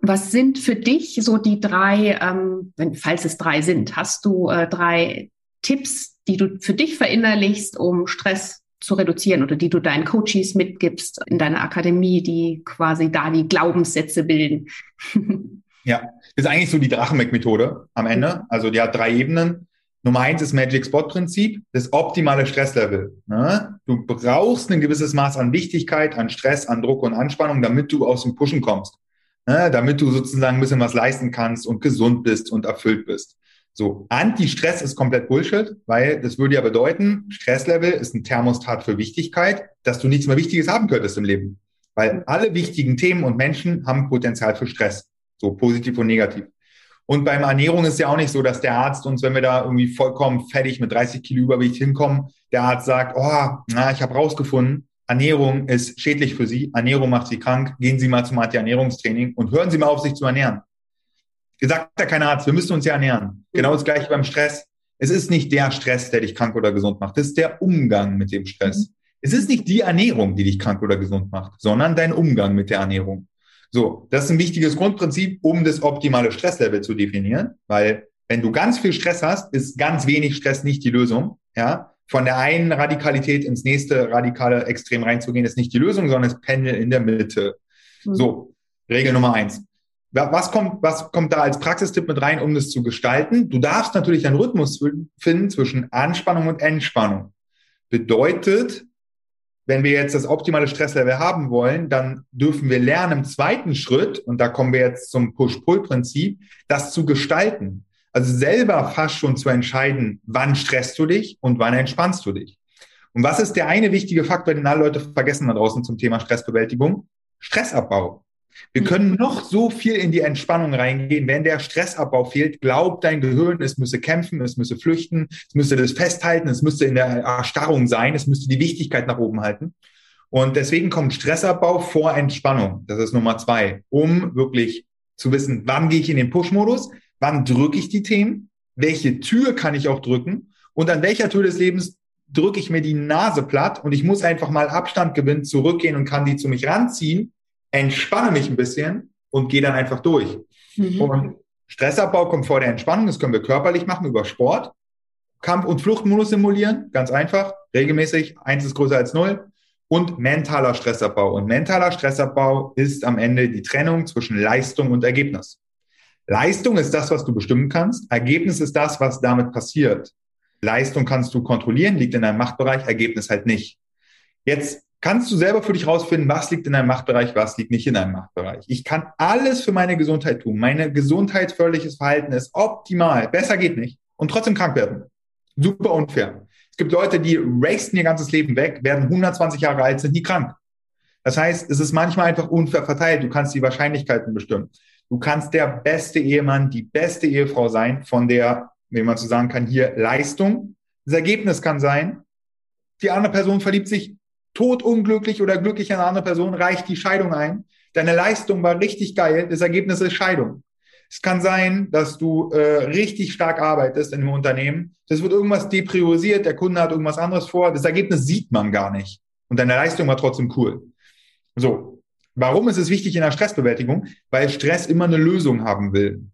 Was sind für dich so die drei, ähm, wenn, falls es drei sind, hast du äh, drei Tipps, die du für dich verinnerlichst, um Stress zu reduzieren oder die du deinen Coaches mitgibst in deiner Akademie, die quasi da die Glaubenssätze bilden? (laughs) ja, das ist eigentlich so die Drachenbeck-Methode am Ende. Also die hat drei Ebenen. Nummer eins ist Magic Spot Prinzip, das optimale Stresslevel. Ne? Du brauchst ein gewisses Maß an Wichtigkeit, an Stress, an Druck und Anspannung, damit du aus dem Pushen kommst. Ne? Damit du sozusagen ein bisschen was leisten kannst und gesund bist und erfüllt bist. So, Anti-Stress ist komplett Bullshit, weil das würde ja bedeuten, Stresslevel ist ein Thermostat für Wichtigkeit, dass du nichts mehr Wichtiges haben könntest im Leben. Weil alle wichtigen Themen und Menschen haben Potenzial für Stress. So positiv und negativ. Und beim Ernährung ist ja auch nicht so, dass der Arzt uns, wenn wir da irgendwie vollkommen fertig mit 30 Kilo Übergewicht hinkommen, der Arzt sagt, oh, na, ich habe rausgefunden, Ernährung ist schädlich für Sie, Ernährung macht Sie krank, gehen Sie mal zum Anti-Ernährungstraining und hören Sie mal auf, sich zu ernähren gesagt ja kein Arzt, wir müssen uns ja ernähren. Genau das gleiche beim Stress. Es ist nicht der Stress, der dich krank oder gesund macht. Es ist der Umgang mit dem Stress. Es ist nicht die Ernährung, die dich krank oder gesund macht, sondern dein Umgang mit der Ernährung. So, das ist ein wichtiges Grundprinzip, um das optimale Stresslevel zu definieren, weil wenn du ganz viel Stress hast, ist ganz wenig Stress nicht die Lösung. Ja, von der einen Radikalität ins nächste radikale Extrem reinzugehen, ist nicht die Lösung, sondern das Pendel in der Mitte. Mhm. So, Regel Nummer eins. Was kommt, was kommt da als Praxistipp mit rein, um das zu gestalten? Du darfst natürlich einen Rhythmus finden zwischen Anspannung und Entspannung. Bedeutet, wenn wir jetzt das optimale Stresslevel haben wollen, dann dürfen wir lernen im zweiten Schritt, und da kommen wir jetzt zum Push-Pull-Prinzip, das zu gestalten. Also selber fast schon zu entscheiden, wann stresst du dich und wann entspannst du dich. Und was ist der eine wichtige Faktor, den alle Leute vergessen da draußen zum Thema Stressbewältigung? Stressabbau. Wir können noch so viel in die Entspannung reingehen. Wenn der Stressabbau fehlt, glaubt dein Gehirn, es müsse kämpfen, es müsse flüchten, es müsste das festhalten, es müsste in der Erstarrung sein, es müsste die Wichtigkeit nach oben halten. Und deswegen kommt Stressabbau vor Entspannung. Das ist Nummer zwei, um wirklich Zu wissen, wann gehe ich in den Push-Modus, wann drücke ich die Themen, welche Tür kann ich auch drücken und an welcher Tür des Lebens drücke ich mir die Nase platt und ich muss einfach mal Abstand gewinnen, zurückgehen und kann die zu mich ranziehen, entspanne mich ein bisschen und gehe dann einfach durch. Mhm. Und Stressabbau kommt vor der Entspannung, das können wir körperlich machen über Sport. Kampf- und Fluchtmodus simulieren, ganz einfach, regelmäßig, eins ist größer als null. Und mentaler Stressabbau. Und mentaler Stressabbau ist am Ende die Trennung zwischen Leistung und Ergebnis. Leistung ist das, was du bestimmen kannst. Ergebnis ist das, was damit passiert. Leistung kannst du kontrollieren, liegt in deinem Machtbereich, Ergebnis halt nicht. Jetzt kannst du selber für dich rausfinden, was liegt in deinem Machtbereich, was liegt nicht in deinem Machtbereich. Ich kann alles für meine Gesundheit tun. Meine gesundheitsförderliches Verhalten ist optimal. Besser geht nicht. Und trotzdem krank werden. Super unfair. Es gibt Leute, die racen ihr ganzes Leben weg, werden 120 Jahre alt, sind nie krank. Das heißt, es ist manchmal einfach unfair verteilt. Du kannst die Wahrscheinlichkeiten bestimmen. Du kannst der beste Ehemann, die beste Ehefrau sein, von der, wie man so sagen kann, hier Leistung. Das Ergebnis kann sein, die andere Person verliebt sich totunglücklich oder glücklich in eine andere Person, reicht die Scheidung ein. Deine Leistung war richtig geil, das Ergebnis ist Scheidung. Es kann sein, dass du äh, richtig stark arbeitest in einem Unternehmen. Das wird irgendwas depriorisiert, der Kunde hat irgendwas anderes vor. Das Ergebnis sieht man gar nicht. Und deine Leistung war trotzdem cool. So. Warum ist es wichtig in der Stressbewältigung? Weil Stress immer eine Lösung haben will.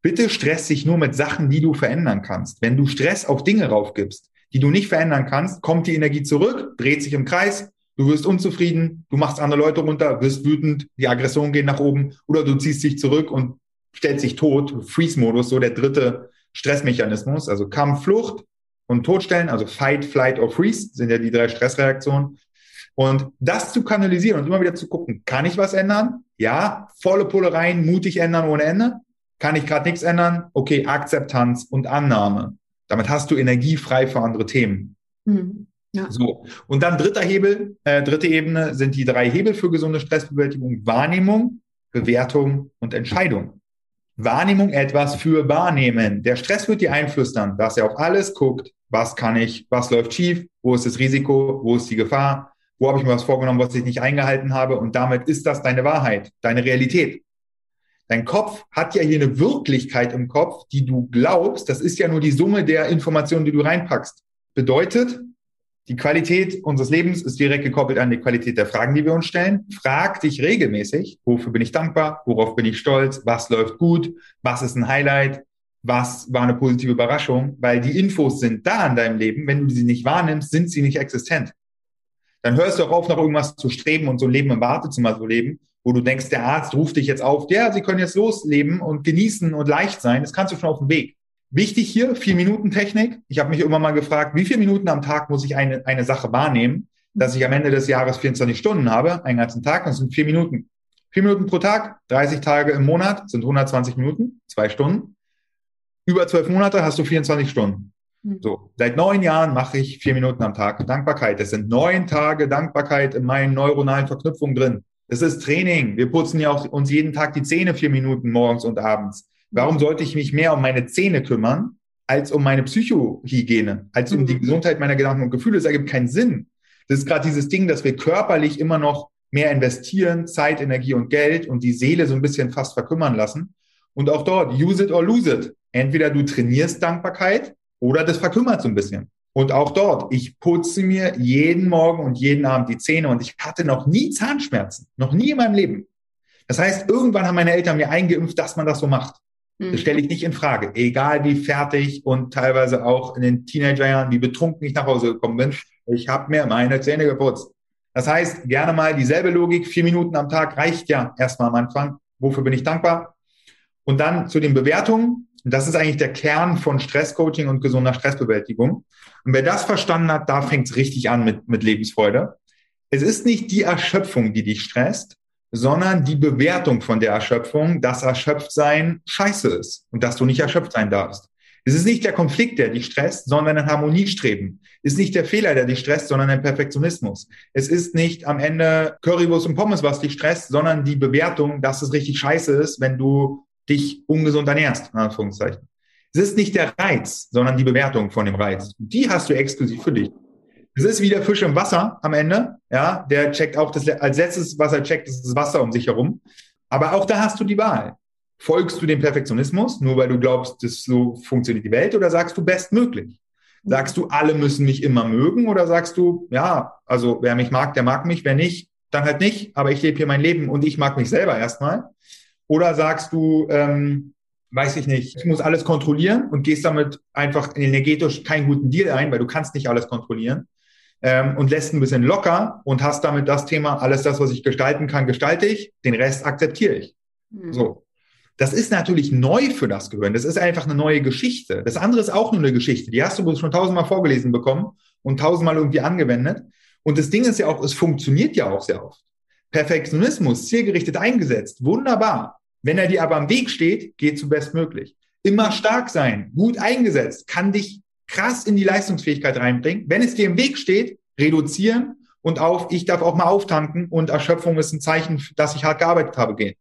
Bitte stress dich nur mit Sachen, die du verändern kannst. Wenn du Stress auf Dinge raufgibst, die du nicht verändern kannst, kommt die Energie zurück, dreht sich im Kreis, du wirst unzufrieden, du machst andere Leute runter, wirst wütend, die Aggression geht nach oben oder du ziehst dich zurück und stellst dich tot, Freeze-Modus, so der dritte Stressmechanismus, also Kampf, Flucht und Todstellen, also Fight, Flight or Freeze sind ja die drei Stressreaktionen. Und das zu kanalisieren und immer wieder zu gucken, kann ich was ändern? Ja, volle Pulle rein, mutig ändern ohne Ende. Kann ich gerade nichts ändern? Okay, Akzeptanz und Annahme. Damit hast du Energie frei für andere Themen. Mhm. Ja. So. Und dann dritter Hebel, äh, dritte Ebene sind die drei Hebel für gesunde Stressbewältigung. Wahrnehmung, Bewertung und Entscheidung. Wahrnehmung etwas für wahrnehmen. Der Stress wird dir einflüstern, dass er auf alles guckt. Was kann ich, was läuft schief? Wo ist das Risiko? Wo ist die Gefahr? Wo habe ich mir was vorgenommen, was ich nicht eingehalten habe? Und damit ist das deine Wahrheit, deine Realität. Dein Kopf hat ja hier eine Wirklichkeit im Kopf, die du glaubst. Das ist ja nur die Summe der Informationen, die du reinpackst. Bedeutet, die Qualität unseres Lebens ist direkt gekoppelt an die Qualität der Fragen, die wir uns stellen. Frag dich regelmäßig, wofür bin ich dankbar, worauf bin ich stolz, was läuft gut, was ist ein Highlight, was war eine positive Überraschung, weil die Infos sind da in deinem Leben. Wenn du sie nicht wahrnimmst, sind sie nicht existent. Dann hörst du auch auf, nach irgendwas zu streben und so ein Leben im Wartezimmer zu leben, wo du denkst, der Arzt ruft dich jetzt auf, ja, sie können jetzt losleben und genießen und leicht sein. Das kannst du schon auf dem Weg. Wichtig hier, vier Minuten Technik. Ich habe mich immer mal gefragt, wie viele Minuten am Tag muss ich eine, eine Sache wahrnehmen, dass ich am Ende des Jahres 24 Stunden habe, einen ganzen Tag, das sind vier Minuten. Vier Minuten pro Tag, 30 Tage im Monat sind 120 Minuten, zwei Stunden. Über zwölf Monate hast du 24 Stunden. Hm. So, seit neun Jahren mache ich vier Minuten am Tag Dankbarkeit. Das sind neun Tage Dankbarkeit in meinen neuronalen Verknüpfungen drin. Das ist Training. Wir putzen ja auch uns jeden Tag die Zähne vier Minuten morgens und abends. Warum sollte ich mich mehr um meine Zähne kümmern, als um meine Psychohygiene, als um die mhm. Gesundheit meiner Gedanken und Gefühle? Das ergibt keinen Sinn. Das ist gerade dieses Ding, dass wir körperlich immer noch mehr investieren, Zeit, Energie und Geld und die Seele so ein bisschen fast verkümmern lassen. Und auch dort, use it or lose it. Entweder du trainierst Dankbarkeit oder das verkümmert so ein bisschen. Und auch dort, ich putze mir jeden Morgen und jeden Abend die Zähne und ich hatte noch nie Zahnschmerzen. Noch nie in meinem Leben. Das heißt, irgendwann haben meine Eltern mir eingeimpft, dass man das so macht. Das stelle ich nicht in Frage. Egal wie fertig und teilweise auch in den Teenagerjahren, wie betrunken ich nach Hause gekommen bin, ich habe mir meine Zähne geputzt. Das heißt, gerne mal dieselbe Logik, vier Minuten am Tag reicht ja erstmal am Anfang. Wofür bin ich dankbar? Und dann zu den Bewertungen. Das ist eigentlich der Kern von Stresscoaching und gesunder Stressbewältigung. Und wer das verstanden hat, da fängt es richtig an mit, mit Lebensfreude. Es ist nicht die Erschöpfung, die dich stresst, sondern die Bewertung von der Erschöpfung, dass Erschöpftsein scheiße ist und dass du nicht erschöpft sein darfst. Es ist nicht der Konflikt, der dich stresst, sondern ein Harmoniestreben. Es ist nicht der Fehler, der dich stresst, sondern ein Perfektionismus. Es ist nicht am Ende Currywurst und Pommes, was dich stresst, sondern die Bewertung, dass es richtig scheiße ist, wenn du dich ungesund ernährst, in Anführungszeichen. Es ist nicht der Reiz, sondern die Bewertung von dem Reiz. Die hast du exklusiv für dich. Es ist wie der Fisch im Wasser am Ende. Ja, der checkt auch das, als letztes, was er checkt, ist das Wasser um sich herum. Aber auch da hast du die Wahl. Folgst du dem Perfektionismus, nur weil du glaubst, dass so funktioniert die Welt, oder sagst du bestmöglich? Sagst du, alle müssen mich immer mögen, oder sagst du, ja, also wer mich mag, der mag mich, wer nicht, dann halt nicht, aber ich lebe hier mein Leben und ich mag mich selber erstmal. Oder sagst du, ähm, weiß ich nicht, ich muss alles kontrollieren und gehst damit einfach energetisch keinen guten Deal ein, weil du kannst nicht alles kontrollieren ähm, und lässt ein bisschen locker und hast damit das Thema, alles das, was ich gestalten kann, gestalte ich, den Rest akzeptiere ich. Mhm. So. Das ist natürlich neu für das Gehirn. Das ist einfach eine neue Geschichte. Das andere ist auch nur eine Geschichte. Die hast du schon tausendmal vorgelesen bekommen und tausendmal irgendwie angewendet. Und das Ding ist ja auch, es funktioniert ja auch sehr oft. Perfektionismus, zielgerichtet eingesetzt, wunderbar. Wenn er dir aber am Weg steht, geht zu bestmöglich. Immer stark sein, gut eingesetzt, kann dich krass in die Leistungsfähigkeit reinbringen. Wenn es dir im Weg steht, reduzieren und auf, ich darf auch mal auftanken und Erschöpfung ist ein Zeichen, dass ich hart gearbeitet habe, gehen.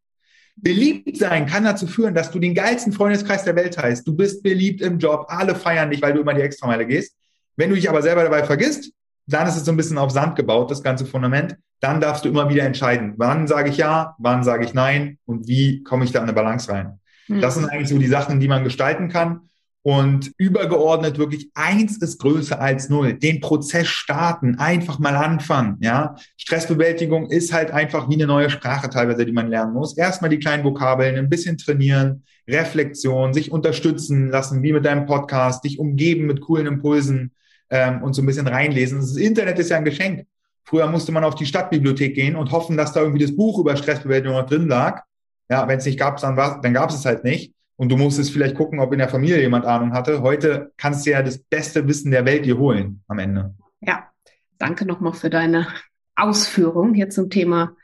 Beliebt sein kann dazu führen, dass du den geilsten Freundeskreis der Welt heißt. Du bist beliebt im Job, alle feiern dich, weil du immer die Extrameile gehst. Wenn du dich aber selber dabei vergisst, dann ist es so ein bisschen auf Sand gebaut, das ganze Fundament. Dann darfst du immer wieder entscheiden, wann sage ich ja, wann sage ich nein und wie komme ich da in eine Balance rein. Mhm. Das sind eigentlich so die Sachen, die man gestalten kann. Und übergeordnet wirklich eins ist größer als null. Den Prozess starten, einfach mal anfangen. Ja, Stressbewältigung ist halt einfach wie eine neue Sprache teilweise, die man lernen muss. Erstmal die kleinen Vokabeln, ein bisschen trainieren, Reflexion, sich unterstützen lassen, wie mit deinem Podcast, dich umgeben mit coolen Impulsen ähm, und so ein bisschen reinlesen. Das Internet ist ja ein Geschenk. Früher musste man auf die Stadtbibliothek gehen und hoffen, dass da irgendwie das Buch über Stressbewältigung noch drin lag. Ja, wenn es nicht gab, dann, dann gab es es halt nicht. Und du musstest vielleicht gucken, ob in der Familie jemand Ahnung hatte. Heute kannst du ja das beste Wissen der Welt dir holen am Ende. Ja, danke nochmal für deine Ausführung hier zum Thema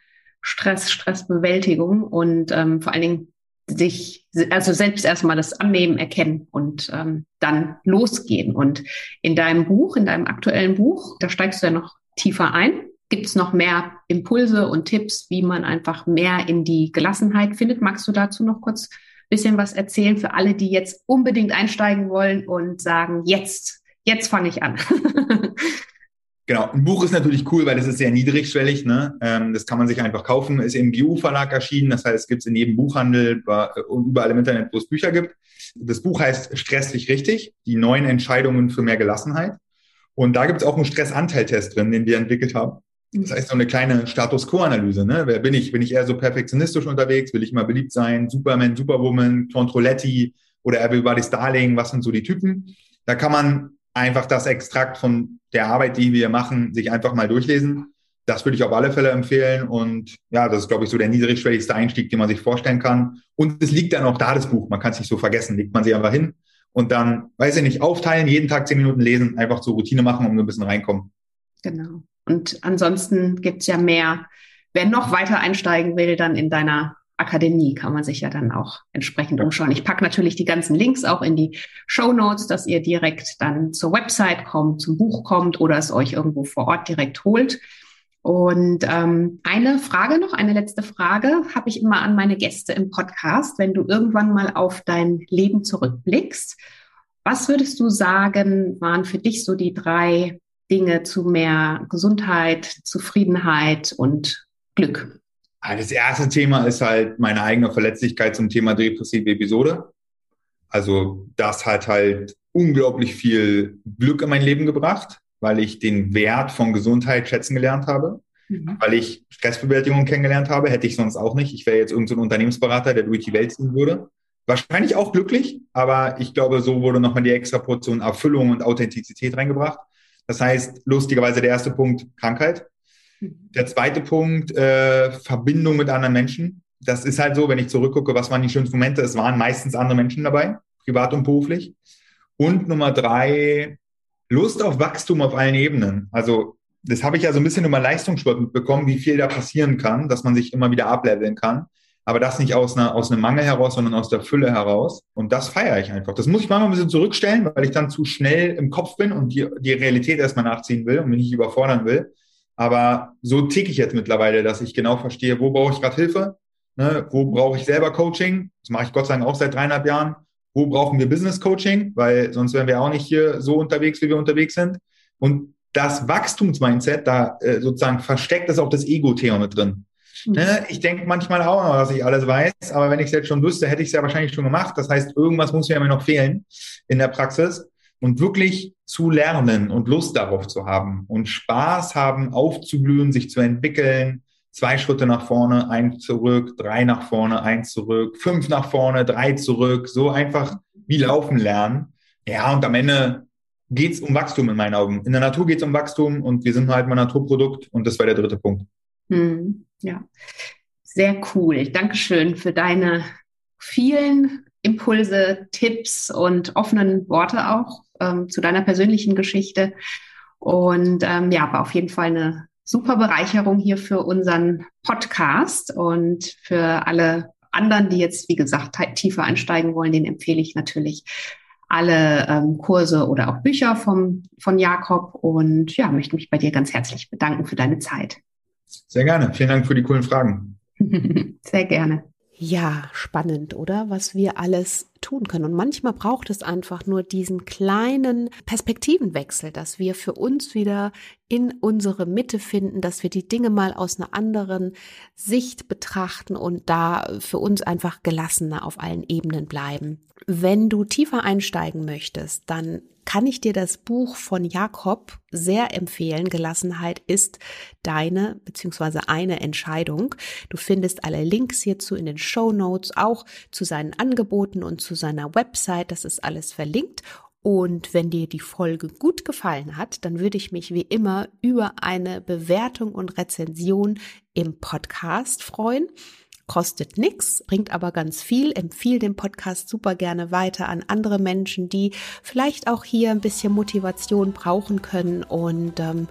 Stress, Stressbewältigung und ähm, vor allen Dingen sich, also selbst erstmal das Annehmen, erkennen und ähm, dann losgehen. Und in deinem Buch, in deinem aktuellen Buch, da steigst du ja noch tiefer ein. Gibt es noch mehr Impulse und Tipps, wie man einfach mehr in die Gelassenheit findet? Magst du dazu noch kurz ein bisschen was erzählen für alle, die jetzt unbedingt einsteigen wollen und sagen, jetzt, jetzt fange ich an? (laughs) Genau, ein Buch ist natürlich cool, weil es ist sehr niedrigschwellig. Ne? Ähm, das kann man sich einfach kaufen. Ist im GU-Verlag erschienen, das heißt, es gibt es in jedem Buchhandel und überall im Internet, wo es Bücher gibt. Das Buch heißt Stress dich richtig, die neuen Entscheidungen für mehr Gelassenheit. Und da gibt es auch einen Stressanteiltest drin, den wir entwickelt haben. Das heißt, so eine kleine Status Quo-Analyse. Ne? Wer bin ich? Bin ich eher so perfektionistisch unterwegs? Will ich immer beliebt sein? Superman, Superwoman, Controletti oder Everybody's Darling? Was sind so die Typen? Da kann man einfach das Extrakt von der Arbeit, die wir machen, sich einfach mal durchlesen. Das würde ich auf alle Fälle empfehlen. Und ja, das ist, glaube ich, so der niedrigschwelligste Einstieg, den man sich vorstellen kann. Und es liegt dann auch da, das Buch. Man kann es nicht so vergessen. Legt man sich einfach hin und dann, weiß ich nicht, aufteilen, jeden Tag zehn Minuten lesen, einfach zur Routine machen, um ein bisschen reinkommen. Genau. Und ansonsten gibt es ja mehr. Wer noch weiter einsteigen will, dann in deiner Akademie kann man sich ja dann auch entsprechend umschauen. Ich packe natürlich die ganzen Links auch in die Show Notes, dass ihr direkt dann zur Website kommt, zum Buch kommt oder es euch irgendwo vor Ort direkt holt. Und ähm, eine Frage noch, eine letzte Frage habe ich immer an meine Gäste im Podcast. Wenn du irgendwann mal auf dein Leben zurückblickst, was würdest du sagen, waren für dich so die drei Dinge zu mehr Gesundheit, Zufriedenheit und Glück? Das erste Thema ist halt meine eigene Verletzlichkeit zum Thema depressive Episode. Also das hat halt unglaublich viel Glück in mein Leben gebracht, weil ich den Wert von Gesundheit schätzen gelernt habe, mhm. weil ich Stressbewältigung kennengelernt habe, hätte ich sonst auch nicht. Ich wäre jetzt irgendein so Unternehmensberater, der durch die Welt ziehen würde. Wahrscheinlich auch glücklich, aber ich glaube, so wurde nochmal die extra Portion Erfüllung und Authentizität reingebracht. Das heißt, lustigerweise der erste Punkt, Krankheit. Der zweite Punkt, äh, Verbindung mit anderen Menschen. Das ist halt so, wenn ich zurückgucke, was waren die schönsten Momente? Es waren meistens andere Menschen dabei, privat und beruflich. Und Nummer drei, Lust auf Wachstum auf allen Ebenen. Also das habe ich ja so ein bisschen über Leistungssport mitbekommen, wie viel da passieren kann, dass man sich immer wieder ableveln kann. Aber das nicht aus, einer, aus einem Mangel heraus, sondern aus der Fülle heraus. Und das feiere ich einfach. Das muss ich manchmal ein bisschen zurückstellen, weil ich dann zu schnell im Kopf bin und die, die Realität erstmal nachziehen will und mich nicht überfordern will. Aber so ticke ich jetzt mittlerweile, dass ich genau verstehe, wo brauche ich gerade Hilfe, ne? wo brauche ich selber Coaching. Das mache ich Gott sei Dank auch seit dreieinhalb Jahren. Wo brauchen wir Business Coaching? Weil sonst wären wir auch nicht hier so unterwegs, wie wir unterwegs sind. Und das Wachstumsmindset, da äh, sozusagen versteckt ist auch das Ego-Thema mit drin. Ne? Ich denke manchmal auch, dass ich alles weiß, aber wenn ich es jetzt schon wüsste, hätte ich es ja wahrscheinlich schon gemacht. Das heißt, irgendwas muss mir immer noch fehlen in der Praxis. Und wirklich zu lernen und Lust darauf zu haben und Spaß haben, aufzublühen, sich zu entwickeln, zwei Schritte nach vorne, ein zurück, drei nach vorne, eins zurück, fünf nach vorne, drei zurück, so einfach wie laufen lernen. Ja, und am Ende geht's um Wachstum in meinen Augen. In der Natur geht's um Wachstum und wir sind halt mal Naturprodukt und das war der dritte Punkt. Hm, ja, sehr cool. Dankeschön für deine vielen Impulse, Tipps und offenen Worte auch ähm, zu deiner persönlichen Geschichte. Und ähm, ja, war auf jeden Fall eine super Bereicherung hier für unseren Podcast und für alle anderen, die jetzt, wie gesagt, tiefer einsteigen wollen, den empfehle ich natürlich alle ähm, Kurse oder auch Bücher vom, von Jakob und ja, möchte mich bei dir ganz herzlich bedanken für deine Zeit. Sehr gerne. Vielen Dank für die coolen Fragen. (laughs) Sehr gerne. Ja, spannend, oder? Was wir alles tun können. Und manchmal braucht es einfach nur diesen kleinen Perspektivenwechsel, dass wir für uns wieder in unsere Mitte finden, dass wir die Dinge mal aus einer anderen Sicht betrachten und da für uns einfach gelassener auf allen Ebenen bleiben. Wenn du tiefer einsteigen möchtest, dann kann ich dir das Buch von Jakob sehr empfehlen. Gelassenheit ist deine bzw. eine Entscheidung. Du findest alle Links hierzu in den Show Notes, auch zu seinen Angeboten und zu seiner Website. Das ist alles verlinkt. Und wenn dir die Folge gut gefallen hat, dann würde ich mich wie immer über eine Bewertung und Rezension im Podcast freuen kostet nichts, bringt aber ganz viel. Empfiehl den Podcast super gerne weiter an andere Menschen, die vielleicht auch hier ein bisschen Motivation brauchen können. Und ähm,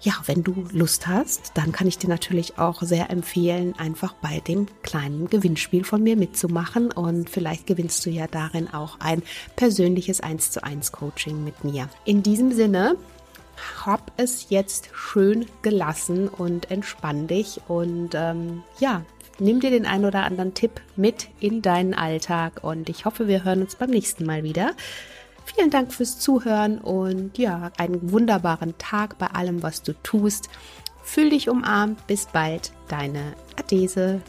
ja, wenn du Lust hast, dann kann ich dir natürlich auch sehr empfehlen, einfach bei dem kleinen Gewinnspiel von mir mitzumachen. Und vielleicht gewinnst du ja darin auch ein persönliches 1 zu 1 Coaching mit mir. In diesem Sinne, hab es jetzt schön gelassen und entspann dich und ähm, ja, nimm dir den ein oder anderen Tipp mit in deinen Alltag und ich hoffe, wir hören uns beim nächsten Mal wieder. Vielen Dank fürs Zuhören und ja, einen wunderbaren Tag bei allem, was du tust. Fühl dich umarmt. Bis bald, deine Adese.